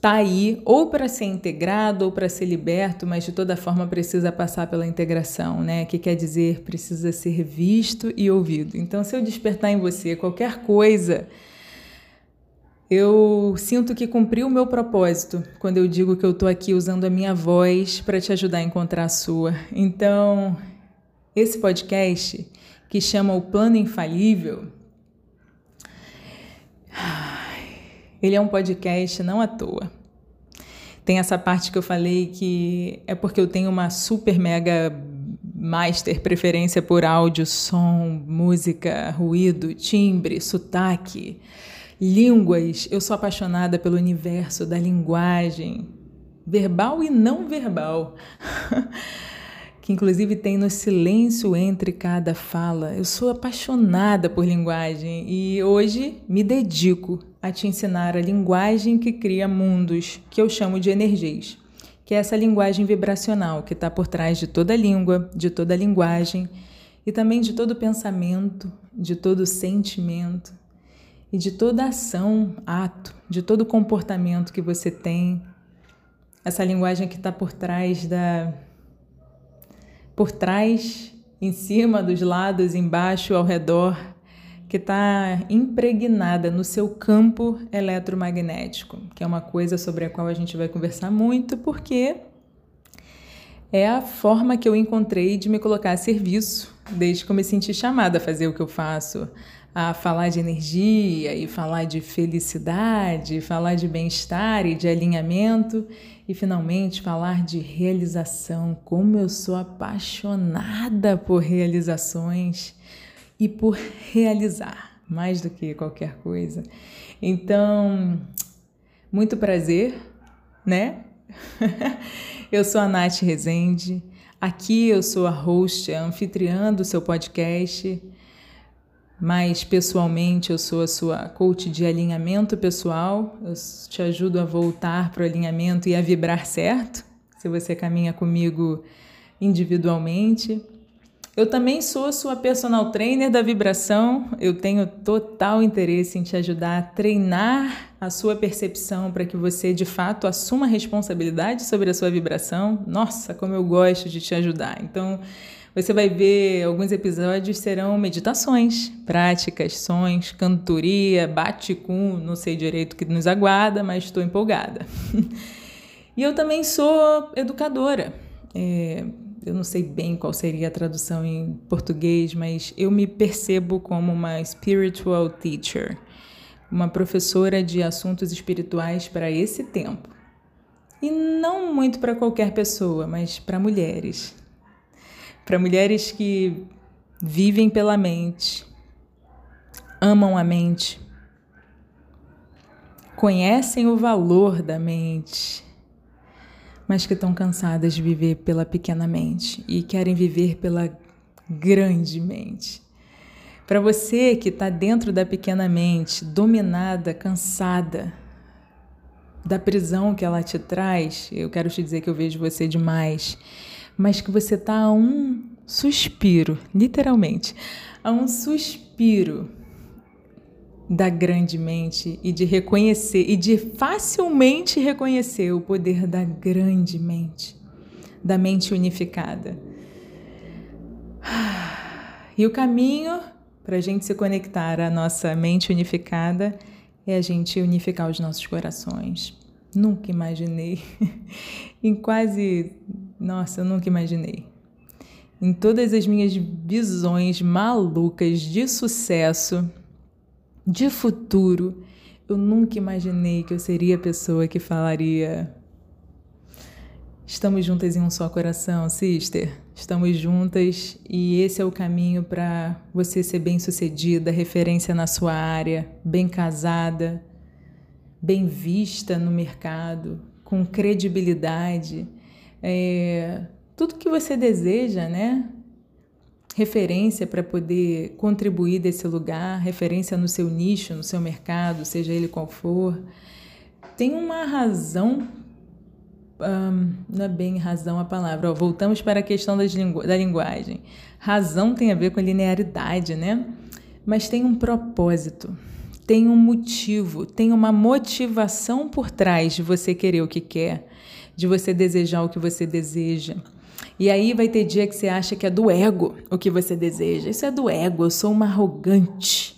tá aí ou para ser integrado ou para ser liberto, mas de toda forma precisa passar pela integração, né? Que quer dizer precisa ser visto e ouvido. Então, se eu despertar em você qualquer coisa, eu sinto que cumpri o meu propósito quando eu digo que eu estou aqui usando a minha voz para te ajudar a encontrar a sua. Então, esse podcast que chama o Plano Infalível Ele é um podcast não à toa. Tem essa parte que eu falei que é porque eu tenho uma super mega master preferência por áudio, som, música, ruído, timbre, sotaque, línguas. Eu sou apaixonada pelo universo da linguagem, verbal e não verbal. [laughs] que inclusive tem no silêncio entre cada fala. Eu sou apaixonada por linguagem e hoje me dedico a te ensinar a linguagem que cria mundos, que eu chamo de energias, que é essa linguagem vibracional que está por trás de toda língua, de toda linguagem e também de todo pensamento, de todo sentimento e de toda ação, ato, de todo comportamento que você tem. Essa linguagem que está por trás da por trás, em cima, dos lados, embaixo, ao redor, que está impregnada no seu campo eletromagnético, que é uma coisa sobre a qual a gente vai conversar muito, porque é a forma que eu encontrei de me colocar a serviço, desde que eu me senti chamada a fazer o que eu faço, a falar de energia e falar de felicidade, falar de bem-estar e de alinhamento e finalmente falar de realização. Como eu sou apaixonada por realizações e por realizar, mais do que qualquer coisa. Então, muito prazer, né? [laughs] eu sou a Nath Rezende. Aqui eu sou a host, a anfitriã do seu podcast mais pessoalmente, eu sou a sua coach de alinhamento pessoal. Eu te ajudo a voltar para o alinhamento e a vibrar certo, se você caminha comigo individualmente. Eu também sou a sua personal trainer da vibração. Eu tenho total interesse em te ajudar a treinar a sua percepção para que você de fato assuma responsabilidade sobre a sua vibração. Nossa, como eu gosto de te ajudar. Então, você vai ver alguns episódios serão meditações, práticas, sons, cantoria, bate-com, não sei direito o que nos aguarda, mas estou empolgada. [laughs] e eu também sou educadora. É, eu não sei bem qual seria a tradução em português, mas eu me percebo como uma spiritual teacher, uma professora de assuntos espirituais para esse tempo. E não muito para qualquer pessoa, mas para mulheres para mulheres que vivem pela mente, amam a mente, conhecem o valor da mente, mas que estão cansadas de viver pela pequena mente e querem viver pela grande mente. Para você que está dentro da pequena mente, dominada, cansada da prisão que ela te traz, eu quero te dizer que eu vejo você demais mas que você está a um suspiro, literalmente, a um suspiro da grande mente e de reconhecer e de facilmente reconhecer o poder da grande mente, da mente unificada. E o caminho para a gente se conectar à nossa mente unificada é a gente unificar os nossos corações. Nunca imaginei, [laughs] em quase nossa, eu nunca imaginei. Em todas as minhas visões malucas de sucesso, de futuro, eu nunca imaginei que eu seria a pessoa que falaria: Estamos juntas em um só coração, sister. Estamos juntas e esse é o caminho para você ser bem-sucedida, referência na sua área, bem casada, bem vista no mercado, com credibilidade é, tudo que você deseja, né? Referência para poder contribuir desse lugar, referência no seu nicho, no seu mercado, seja ele qual for. Tem uma razão, não é bem razão a palavra, ó, voltamos para a questão lingu da linguagem. Razão tem a ver com linearidade, né? Mas tem um propósito tem um motivo, tem uma motivação por trás de você querer o que quer, de você desejar o que você deseja. E aí vai ter dia que você acha que é do ego o que você deseja. Isso é do ego, eu sou uma arrogante.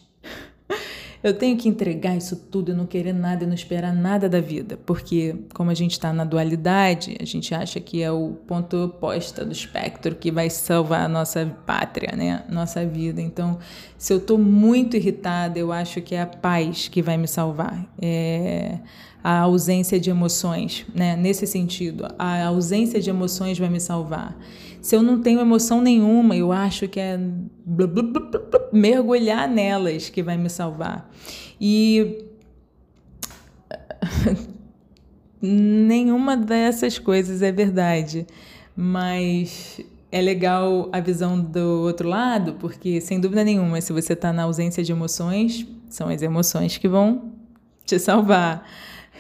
[laughs] Eu tenho que entregar isso tudo e não querer nada e não esperar nada da vida, porque como a gente está na dualidade, a gente acha que é o ponto oposto do espectro que vai salvar a nossa pátria, né? Nossa vida. Então, se eu estou muito irritada, eu acho que é a paz que vai me salvar. É a ausência de emoções, né? Nesse sentido, a ausência de emoções vai me salvar. Se eu não tenho emoção nenhuma, eu acho que é mergulhar nelas que vai me salvar. E [laughs] nenhuma dessas coisas é verdade, mas é legal a visão do outro lado, porque sem dúvida nenhuma, se você está na ausência de emoções, são as emoções que vão te salvar.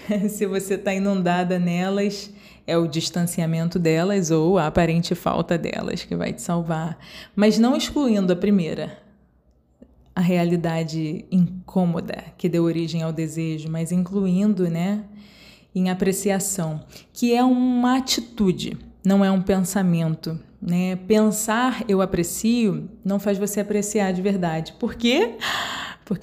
[laughs] se você está inundada nelas, é o distanciamento delas ou a aparente falta delas que vai te salvar, mas não excluindo a primeira, a realidade incômoda que deu origem ao desejo, mas incluindo, né, em apreciação, que é uma atitude, não é um pensamento, né? Pensar eu aprecio não faz você apreciar de verdade. Por quê? porque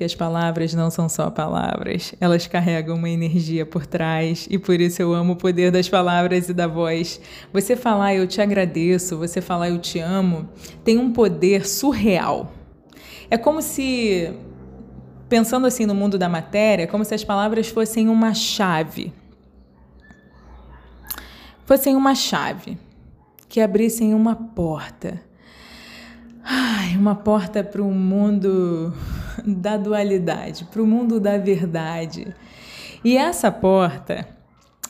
as palavras não são só palavras, elas carregam uma energia por trás e por isso eu amo o poder das palavras e da voz. Você falar eu te agradeço, você falar eu te amo, tem um poder surreal. É como se, pensando assim no mundo da matéria, como se as palavras fossem uma chave. Fossem uma chave que abrissem uma porta. Ai, uma porta para um mundo [laughs] da dualidade, para o mundo da verdade. E essa porta,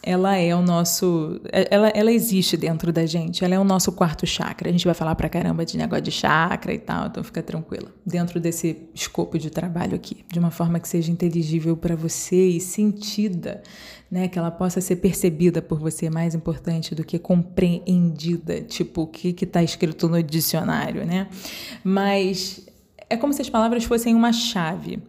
ela é o nosso. Ela, ela existe dentro da gente, ela é o nosso quarto chakra. A gente vai falar pra caramba de negócio de chakra e tal, então fica tranquila. Dentro desse escopo de trabalho aqui, de uma forma que seja inteligível para você e sentida, né? Que ela possa ser percebida por você, mais importante do que compreendida, tipo o que está escrito no dicionário, né? Mas é como se as palavras fossem uma chave.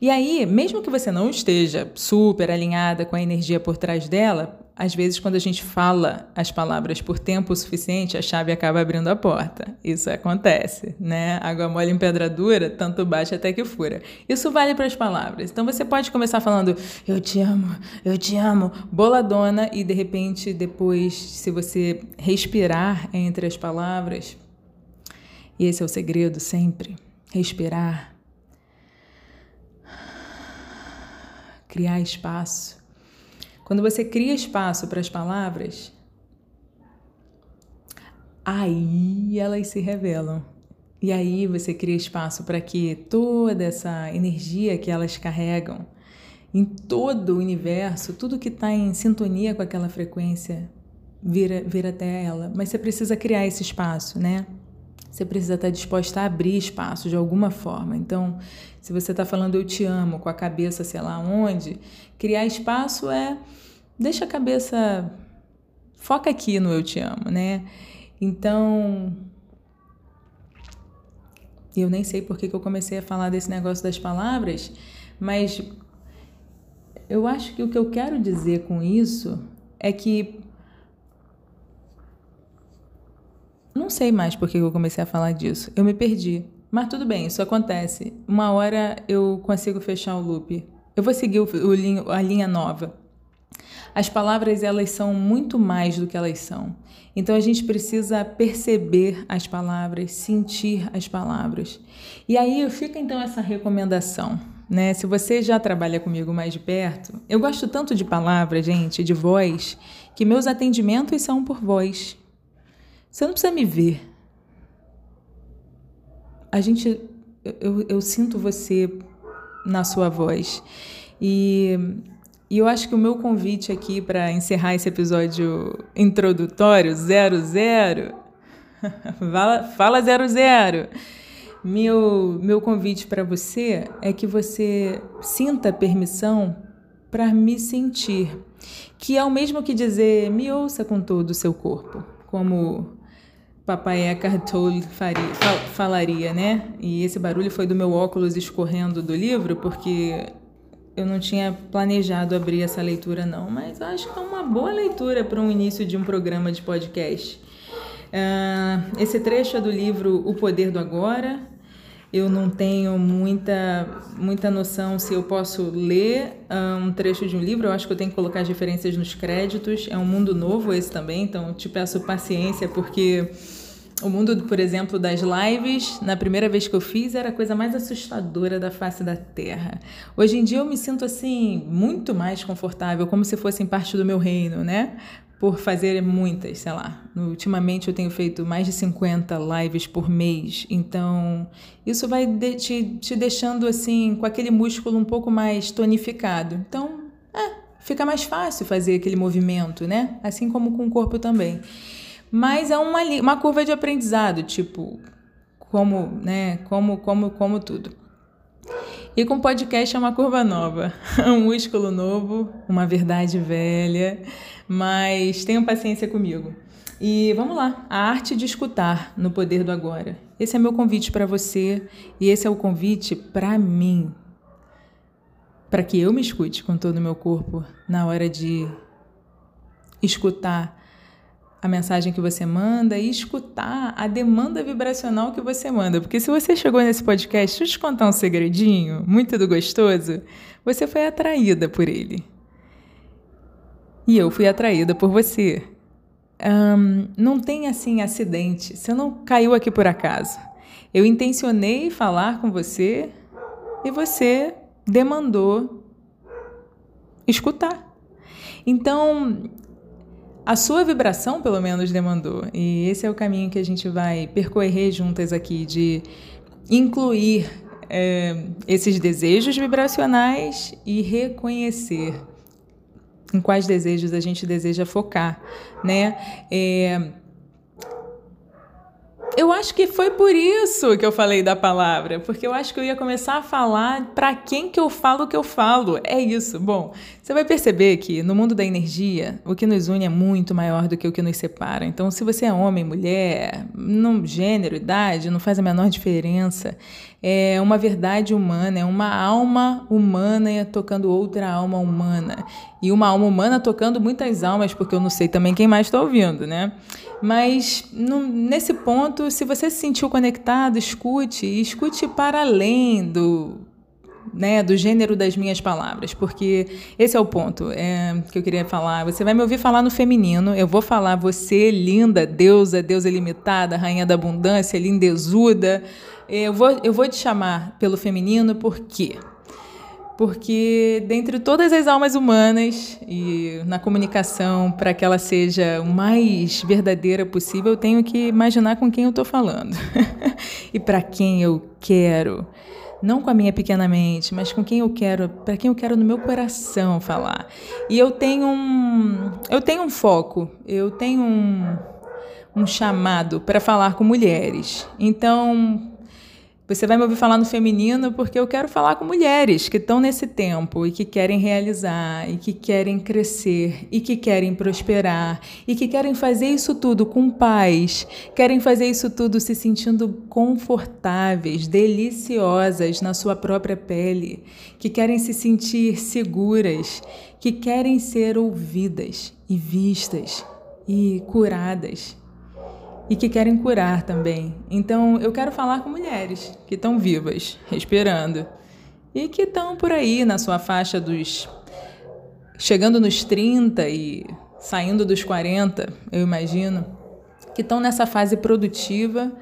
E aí, mesmo que você não esteja super alinhada com a energia por trás dela, às vezes, quando a gente fala as palavras por tempo suficiente, a chave acaba abrindo a porta. Isso acontece, né? Água mole em pedra dura, tanto bate até que fura. Isso vale para as palavras. Então, você pode começar falando eu te amo, eu te amo, boladona, e de repente, depois, se você respirar entre as palavras, e esse é o segredo sempre respirar, criar espaço. Quando você cria espaço para as palavras, aí elas se revelam. E aí você cria espaço para que toda essa energia que elas carregam em todo o universo, tudo que está em sintonia com aquela frequência, vira, vira até ela. Mas você precisa criar esse espaço, né? Você precisa estar disposta a abrir espaço de alguma forma. Então, se você está falando eu te amo com a cabeça, sei lá onde, criar espaço é deixa a cabeça foca aqui no eu te amo, né? Então, eu nem sei por que, que eu comecei a falar desse negócio das palavras, mas eu acho que o que eu quero dizer com isso é que Não sei mais por que eu comecei a falar disso. Eu me perdi. Mas tudo bem, isso acontece. Uma hora eu consigo fechar o loop. Eu vou seguir o, o, a linha nova. As palavras elas são muito mais do que elas são. Então a gente precisa perceber as palavras, sentir as palavras. E aí fica então essa recomendação, né? Se você já trabalha comigo mais de perto, eu gosto tanto de palavras, gente, de voz, que meus atendimentos são por voz. Você não precisa me ver. A gente. Eu, eu sinto você na sua voz. E, e eu acho que o meu convite aqui para encerrar esse episódio introdutório, 00. [laughs] fala, fala 00. Meu, meu convite para você é que você sinta permissão para me sentir, que é o mesmo que dizer me ouça com todo o seu corpo, como Papai Eckhart Tolle faria, falaria, né? E esse barulho foi do meu óculos escorrendo do livro, porque eu não tinha planejado abrir essa leitura, não, mas acho que é uma boa leitura para um início de um programa de podcast. Uh, esse trecho é do livro O Poder do Agora. Eu não tenho muita, muita noção se eu posso ler uh, um trecho de um livro. Eu acho que eu tenho que colocar as referências nos créditos. É um mundo novo esse também, então te peço paciência, porque o mundo, por exemplo, das lives, na primeira vez que eu fiz, era a coisa mais assustadora da face da Terra. Hoje em dia eu me sinto assim muito mais confortável, como se fossem parte do meu reino, né? Por fazer muitas, sei lá. Ultimamente eu tenho feito mais de 50 lives por mês, então isso vai de, te, te deixando assim com aquele músculo um pouco mais tonificado. Então, é, fica mais fácil fazer aquele movimento, né? Assim como com o corpo também. Mas é uma, uma curva de aprendizado, tipo, como, né, como, como, como tudo. E com podcast é uma curva nova, [laughs] um músculo novo, uma verdade velha, mas tenham paciência comigo. E vamos lá, a arte de escutar no poder do agora. Esse é meu convite para você e esse é o convite para mim. Para que eu me escute com todo o meu corpo na hora de escutar a mensagem que você manda e escutar a demanda vibracional que você manda. Porque se você chegou nesse podcast, deixa eu te contar um segredinho, muito do gostoso, você foi atraída por ele. E eu fui atraída por você. Um, não tem assim acidente, você não caiu aqui por acaso. Eu intencionei falar com você e você demandou escutar. Então, a sua vibração, pelo menos, demandou. E esse é o caminho que a gente vai percorrer juntas aqui, de incluir é, esses desejos vibracionais e reconhecer em quais desejos a gente deseja focar, né? É, eu acho que foi por isso que eu falei da palavra, porque eu acho que eu ia começar a falar para quem que eu falo o que eu falo. É isso. Bom, você vai perceber que no mundo da energia, o que nos une é muito maior do que o que nos separa. Então, se você é homem, mulher, no gênero, idade, não faz a menor diferença. É uma verdade humana, é uma alma humana tocando outra alma humana. E uma alma humana tocando muitas almas, porque eu não sei também quem mais está ouvindo, né? Mas no, nesse ponto, se você se sentiu conectado, escute, escute para além do, né, do gênero das minhas palavras, porque esse é o ponto é, que eu queria falar. Você vai me ouvir falar no feminino, eu vou falar você, linda, deusa, deusa ilimitada, rainha da abundância, lindezuda. Eu vou, eu vou te chamar pelo feminino por quê? porque dentre todas as almas humanas e na comunicação, para que ela seja o mais verdadeira possível, eu tenho que imaginar com quem eu estou falando [laughs] e para quem eu quero, não com a minha pequena mente, mas com quem eu quero, para quem eu quero no meu coração falar. E eu tenho um, eu tenho um foco, eu tenho um, um chamado para falar com mulheres. Então você vai me ouvir falar no feminino porque eu quero falar com mulheres que estão nesse tempo e que querem realizar, e que querem crescer, e que querem prosperar, e que querem fazer isso tudo com paz, querem fazer isso tudo se sentindo confortáveis, deliciosas na sua própria pele, que querem se sentir seguras, que querem ser ouvidas e vistas e curadas e que querem curar também. Então, eu quero falar com mulheres que estão vivas, respirando e que estão por aí na sua faixa dos chegando nos 30 e saindo dos 40, eu imagino, que estão nessa fase produtiva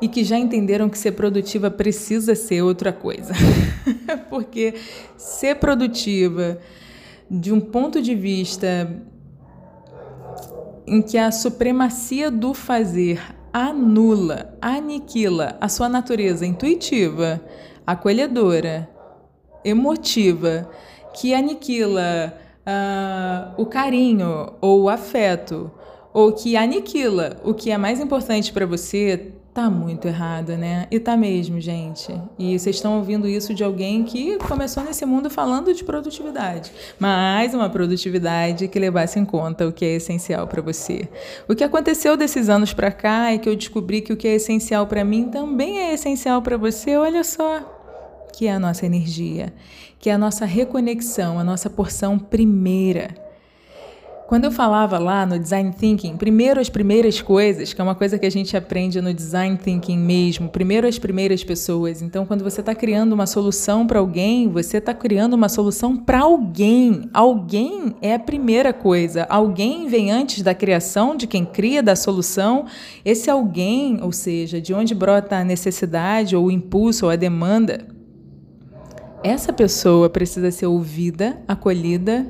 e que já entenderam que ser produtiva precisa ser outra coisa. [laughs] Porque ser produtiva de um ponto de vista em que a supremacia do fazer anula, aniquila a sua natureza intuitiva, acolhedora, emotiva, que aniquila uh, o carinho ou o afeto, ou que aniquila o que é mais importante para você, Tá muito errada, né? E tá mesmo, gente. E vocês estão ouvindo isso de alguém que começou nesse mundo falando de produtividade. Mas uma produtividade que levasse em conta o que é essencial para você. O que aconteceu desses anos para cá é que eu descobri que o que é essencial para mim também é essencial para você. Olha só. que é a nossa energia, que é a nossa reconexão, a nossa porção primeira. Quando eu falava lá no design thinking, primeiro as primeiras coisas, que é uma coisa que a gente aprende no design thinking mesmo, primeiro as primeiras pessoas. Então, quando você está criando uma solução para alguém, você está criando uma solução para alguém. Alguém é a primeira coisa. Alguém vem antes da criação de quem cria da solução. Esse alguém, ou seja, de onde brota a necessidade ou o impulso ou a demanda, essa pessoa precisa ser ouvida, acolhida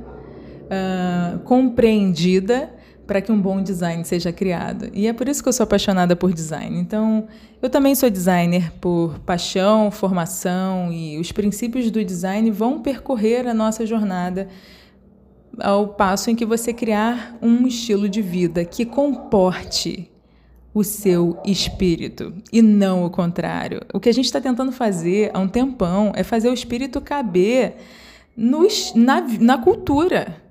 uh, compreendida para que um bom design seja criado. E é por isso que eu sou apaixonada por design. Então, eu também sou designer por paixão, formação e os princípios do design vão percorrer a nossa jornada ao passo em que você criar um estilo de vida que comporte o seu espírito e não o contrário. O que a gente está tentando fazer há um tempão é fazer o espírito caber nos, na, na cultura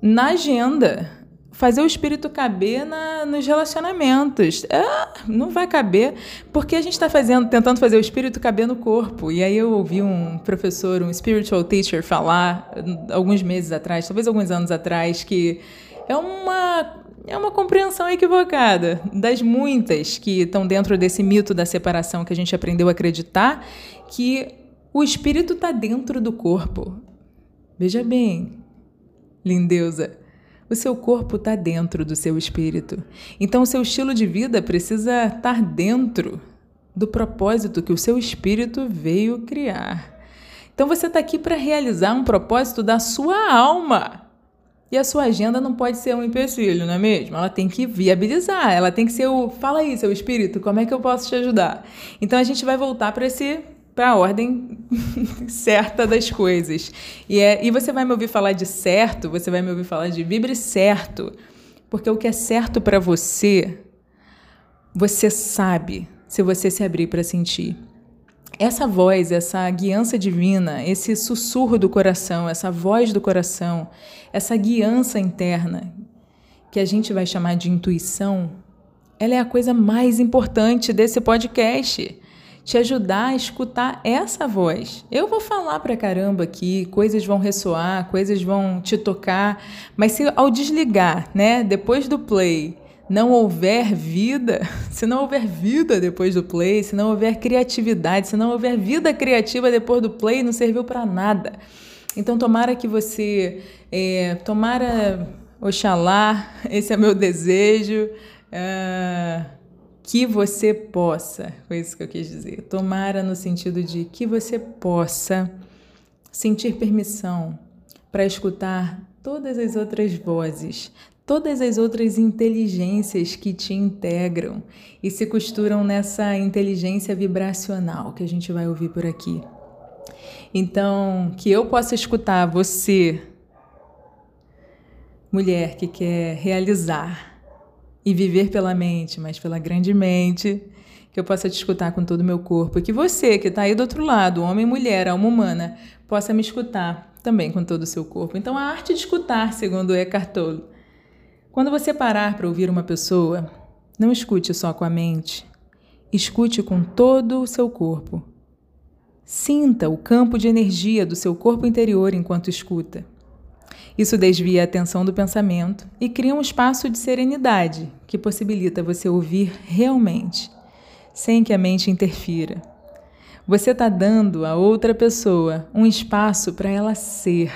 na agenda. Fazer o espírito caber na, nos relacionamentos. Ah, não vai caber, porque a gente está fazendo, tentando fazer o espírito caber no corpo. E aí eu ouvi um professor, um spiritual teacher, falar alguns meses atrás, talvez alguns anos atrás, que é uma é uma compreensão equivocada das muitas que estão dentro desse mito da separação que a gente aprendeu a acreditar que o espírito está dentro do corpo. Veja bem, lindeusa. O seu corpo está dentro do seu espírito. Então, o seu estilo de vida precisa estar dentro do propósito que o seu espírito veio criar. Então, você está aqui para realizar um propósito da sua alma. E a sua agenda não pode ser um empecilho, não é mesmo? Ela tem que viabilizar, ela tem que ser o. Fala aí, seu espírito, como é que eu posso te ajudar? Então a gente vai voltar para esse para a ordem [laughs] certa das coisas. E, é, e você vai me ouvir falar de certo, você vai me ouvir falar de vibre certo, porque o que é certo para você, você sabe se você se abrir para sentir. Essa voz, essa guiança divina, esse sussurro do coração, essa voz do coração, essa guiança interna, que a gente vai chamar de intuição, ela é a coisa mais importante desse podcast te ajudar a escutar essa voz. Eu vou falar pra caramba aqui, coisas vão ressoar, coisas vão te tocar, mas se ao desligar, né, depois do play, não houver vida, [laughs] se não houver vida depois do play, se não houver criatividade, se não houver vida criativa depois do play, não serviu para nada. Então, tomara que você, é, tomara, Oxalá, [laughs] esse é meu desejo. Uh, que você possa, foi isso que eu quis dizer, tomara no sentido de que você possa sentir permissão para escutar todas as outras vozes, todas as outras inteligências que te integram e se costuram nessa inteligência vibracional que a gente vai ouvir por aqui. Então, que eu possa escutar você, mulher que quer realizar e viver pela mente, mas pela grande mente, que eu possa te escutar com todo o meu corpo, e que você, que está aí do outro lado, homem, mulher, alma humana, possa me escutar também com todo o seu corpo. Então, a arte de escutar, segundo Eckhart Tolle. Quando você parar para ouvir uma pessoa, não escute só com a mente, escute com todo o seu corpo. Sinta o campo de energia do seu corpo interior enquanto escuta. Isso desvia a atenção do pensamento e cria um espaço de serenidade que possibilita você ouvir realmente, sem que a mente interfira. Você está dando a outra pessoa um espaço para ela ser.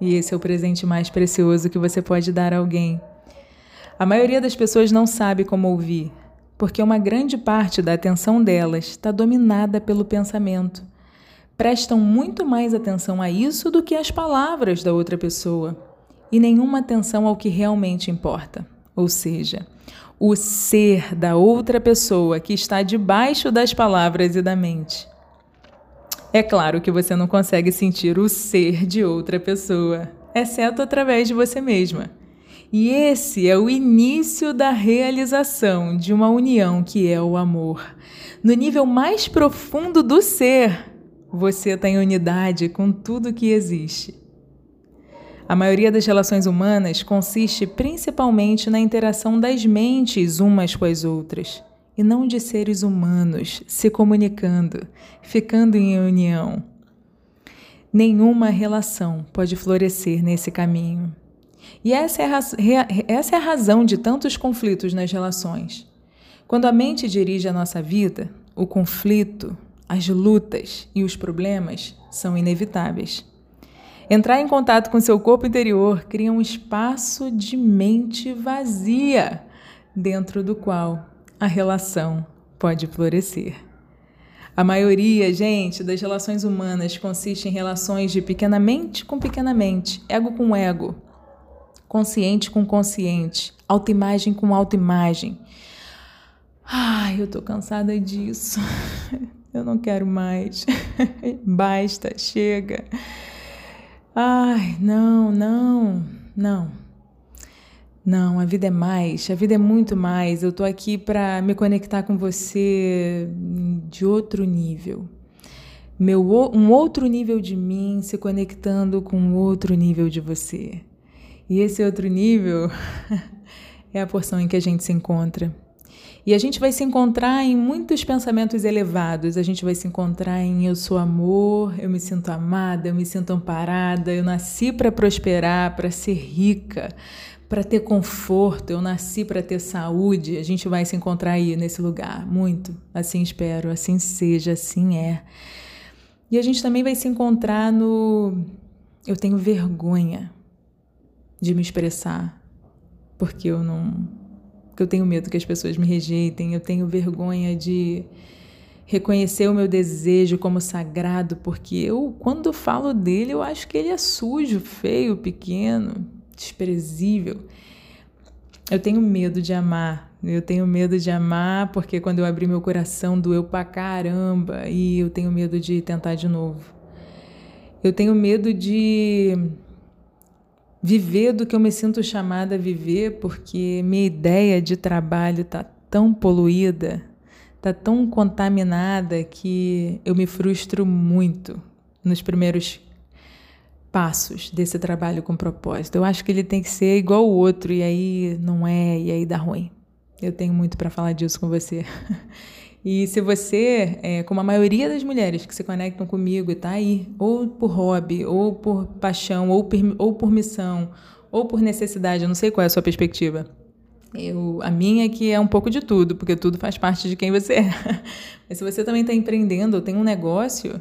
E esse é o presente mais precioso que você pode dar a alguém. A maioria das pessoas não sabe como ouvir, porque uma grande parte da atenção delas está dominada pelo pensamento prestam muito mais atenção a isso do que às palavras da outra pessoa e nenhuma atenção ao que realmente importa, ou seja, o ser da outra pessoa que está debaixo das palavras e da mente. É claro que você não consegue sentir o ser de outra pessoa, exceto através de você mesma. E esse é o início da realização de uma união que é o amor. No nível mais profundo do ser, você está em unidade com tudo que existe. A maioria das relações humanas consiste principalmente na interação das mentes umas com as outras e não de seres humanos se comunicando, ficando em união. Nenhuma relação pode florescer nesse caminho. E essa é, essa é a razão de tantos conflitos nas relações. Quando a mente dirige a nossa vida, o conflito, as lutas e os problemas são inevitáveis. Entrar em contato com seu corpo interior cria um espaço de mente vazia, dentro do qual a relação pode florescer. A maioria, gente, das relações humanas consiste em relações de pequena mente com pequena mente, ego com ego, consciente com consciente, autoimagem com autoimagem. Ai, eu tô cansada disso. [laughs] Eu não quero mais. [laughs] Basta, chega. Ai, não, não, não. Não, a vida é mais, a vida é muito mais. Eu tô aqui para me conectar com você de outro nível. Meu, um outro nível de mim se conectando com outro nível de você. E esse outro nível [laughs] é a porção em que a gente se encontra. E a gente vai se encontrar em muitos pensamentos elevados. A gente vai se encontrar em eu sou amor, eu me sinto amada, eu me sinto amparada, eu nasci para prosperar, para ser rica, para ter conforto, eu nasci para ter saúde. A gente vai se encontrar aí nesse lugar, muito. Assim espero, assim seja, assim é. E a gente também vai se encontrar no eu tenho vergonha de me expressar, porque eu não porque eu tenho medo que as pessoas me rejeitem, eu tenho vergonha de reconhecer o meu desejo como sagrado, porque eu, quando falo dele, eu acho que ele é sujo, feio, pequeno, desprezível. Eu tenho medo de amar. Eu tenho medo de amar porque quando eu abri meu coração doeu pra caramba e eu tenho medo de tentar de novo. Eu tenho medo de viver do que eu me sinto chamada a viver, porque minha ideia de trabalho está tão poluída, está tão contaminada que eu me frustro muito nos primeiros passos desse trabalho com propósito. Eu acho que ele tem que ser igual o outro e aí não é, e aí dá ruim. Eu tenho muito para falar disso com você. [laughs] E se você, é, como a maioria das mulheres que se conectam comigo e está aí, ou por hobby, ou por paixão, ou por, ou por missão, ou por necessidade, eu não sei qual é a sua perspectiva. Eu, a minha é que é um pouco de tudo, porque tudo faz parte de quem você é. [laughs] Mas se você também está empreendendo ou tem um negócio,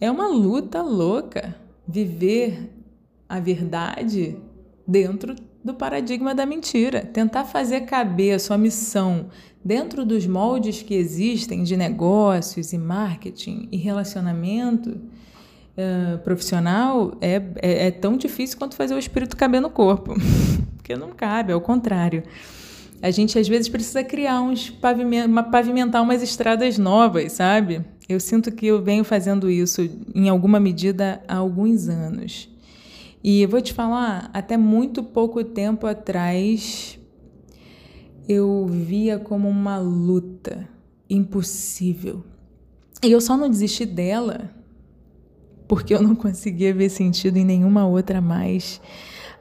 é uma luta louca viver a verdade dentro do paradigma da mentira. Tentar fazer caber a sua missão dentro dos moldes que existem de negócios e marketing e relacionamento uh, profissional é, é, é, tão difícil quanto fazer o espírito caber no corpo. [laughs] Porque não cabe, ao contrário. A gente às vezes precisa criar uns pavimentar, pavimentar umas estradas novas, sabe? Eu sinto que eu venho fazendo isso em alguma medida há alguns anos. E vou te falar, até muito pouco tempo atrás, eu via como uma luta impossível. E eu só não desisti dela porque eu não conseguia ver sentido em nenhuma outra mais,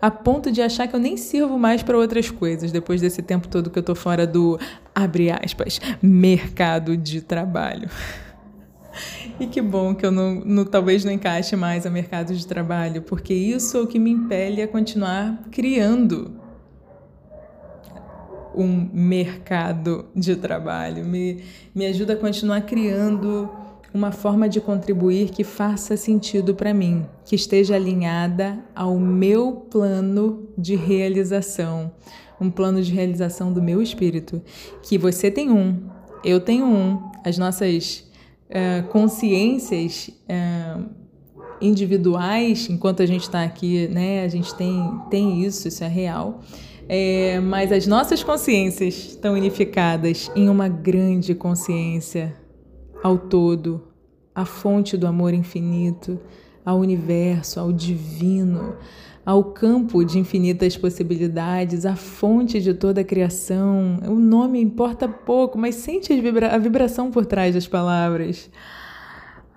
a ponto de achar que eu nem sirvo mais para outras coisas depois desse tempo todo que eu tô fora do abre aspas mercado de trabalho. [laughs] E que bom que eu não, não, talvez não encaixe mais a mercado de trabalho, porque isso é o que me impele a continuar criando um mercado de trabalho, me, me ajuda a continuar criando uma forma de contribuir que faça sentido para mim, que esteja alinhada ao meu plano de realização, um plano de realização do meu espírito. Que você tem um, eu tenho um, as nossas uh, consciências. Uh, individuais, enquanto a gente está aqui, né, a gente tem, tem isso, isso é real. É, mas as nossas consciências estão unificadas em uma grande consciência ao todo, à fonte do amor infinito, ao universo, ao divino, ao campo de infinitas possibilidades, à fonte de toda a criação. O nome importa pouco, mas sente vibra a vibração por trás das palavras.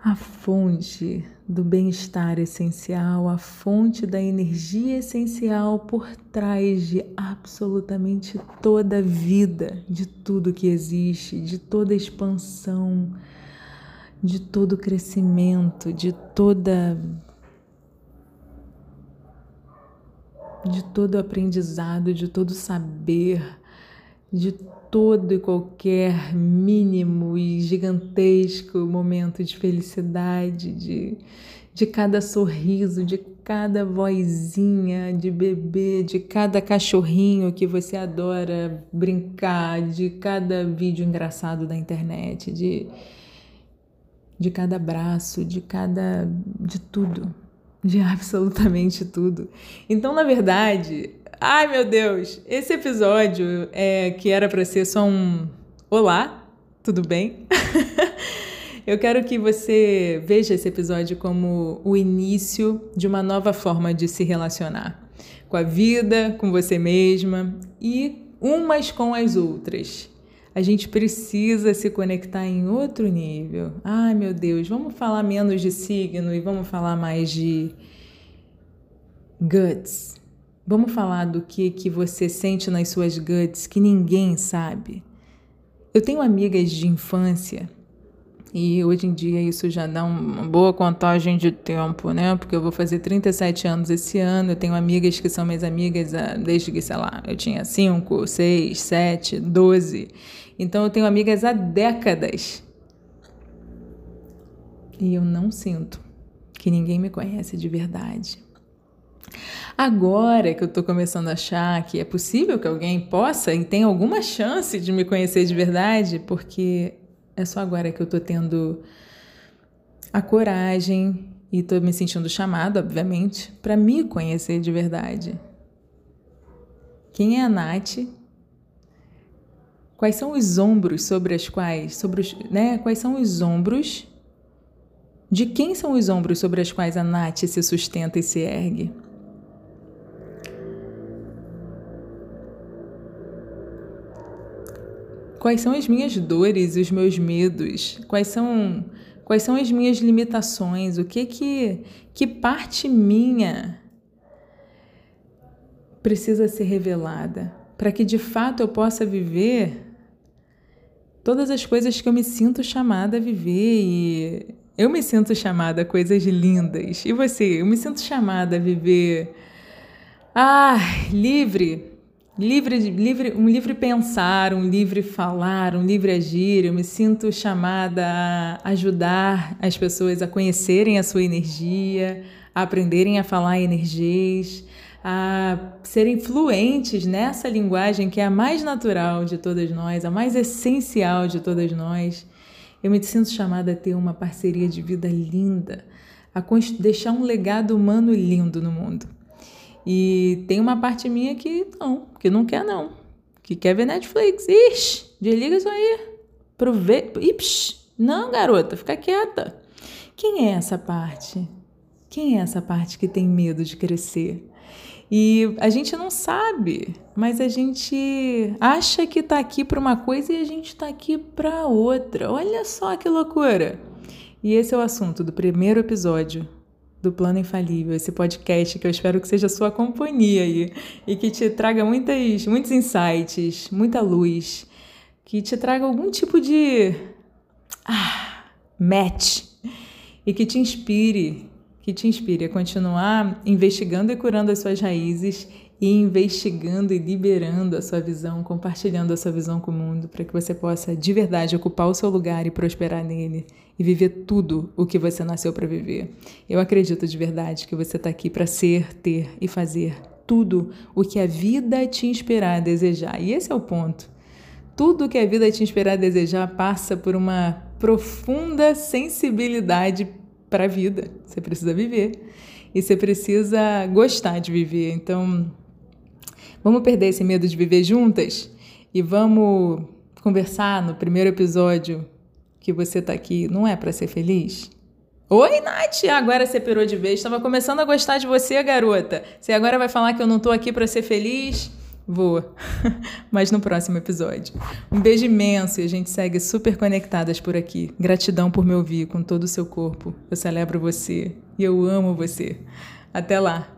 a fonte do bem-estar essencial, a fonte da energia essencial por trás de absolutamente toda a vida, de tudo que existe, de toda expansão, de todo o crescimento, de toda de todo aprendizado, de todo saber, de todo e qualquer mínimo e gigantesco momento de felicidade, de, de cada sorriso, de cada vozinha de bebê, de cada cachorrinho que você adora brincar, de cada vídeo engraçado da internet, de, de cada abraço, de cada. de tudo. De [laughs] absolutamente tudo. Então, na verdade, Ai, meu Deus! Esse episódio é que era para ser só um olá, tudo bem? [laughs] Eu quero que você veja esse episódio como o início de uma nova forma de se relacionar com a vida, com você mesma e umas com as outras. A gente precisa se conectar em outro nível. Ai, meu Deus, vamos falar menos de signo e vamos falar mais de guts Vamos falar do que, que você sente nas suas guts que ninguém sabe. Eu tenho amigas de infância e hoje em dia isso já dá uma boa contagem de tempo, né? Porque eu vou fazer 37 anos esse ano. Eu tenho amigas que são minhas amigas ah, desde que, sei lá, eu tinha 5, 6, 7, 12. Então eu tenho amigas há décadas. E eu não sinto que ninguém me conhece de verdade. Agora que eu estou começando a achar que é possível que alguém possa e tenha alguma chance de me conhecer de verdade, porque é só agora que eu estou tendo a coragem e estou me sentindo chamada, obviamente, para me conhecer de verdade. Quem é a Nath? Quais são os ombros sobre as quais, sobre os, né? Quais são os ombros? De quem são os ombros sobre as quais a Nath se sustenta e se ergue? Quais são as minhas dores e os meus medos? Quais são quais são as minhas limitações? O que que que parte minha precisa ser revelada para que de fato eu possa viver todas as coisas que eu me sinto chamada a viver e eu me sinto chamada a coisas lindas. E você? Eu me sinto chamada a viver ah, livre, livre, livre, um livre pensar, um livre falar, um livre agir. Eu me sinto chamada a ajudar as pessoas a conhecerem a sua energia, a aprenderem a falar energias, a serem fluentes nessa linguagem que é a mais natural de todas nós, a mais essencial de todas nós. Eu me sinto chamada a ter uma parceria de vida linda, a deixar um legado humano lindo no mundo. E tem uma parte minha que não, que não quer não, que quer ver Netflix. Ixi, desliga isso aí. Prove... Ipsh, não, garota, fica quieta. Quem é essa parte? Quem é essa parte que tem medo de crescer? E a gente não sabe, mas a gente acha que está aqui para uma coisa e a gente está aqui para outra. Olha só que loucura! E esse é o assunto do primeiro episódio do Plano Infalível, esse podcast que eu espero que seja sua companhia aí e que te traga muitas, muitos insights, muita luz, que te traga algum tipo de ah, match e que te inspire, que te inspire a continuar investigando e curando as suas raízes e investigando e liberando a sua visão, compartilhando a sua visão com o mundo, para que você possa de verdade ocupar o seu lugar e prosperar nele e viver tudo o que você nasceu para viver. Eu acredito de verdade que você está aqui para ser, ter e fazer tudo o que a vida te inspirar a desejar. E esse é o ponto. Tudo o que a vida te inspirar a desejar passa por uma profunda sensibilidade para a vida. Você precisa viver e você precisa gostar de viver. Então, Vamos perder esse medo de viver juntas e vamos conversar no primeiro episódio que você tá aqui não é para ser feliz? Oi, Nath! Agora você perou de vez. Estava começando a gostar de você, garota. Você agora vai falar que eu não tô aqui para ser feliz? Vou. [laughs] Mas no próximo episódio. Um beijo imenso e a gente segue super conectadas por aqui. Gratidão por me ouvir com todo o seu corpo. Eu celebro você e eu amo você. Até lá!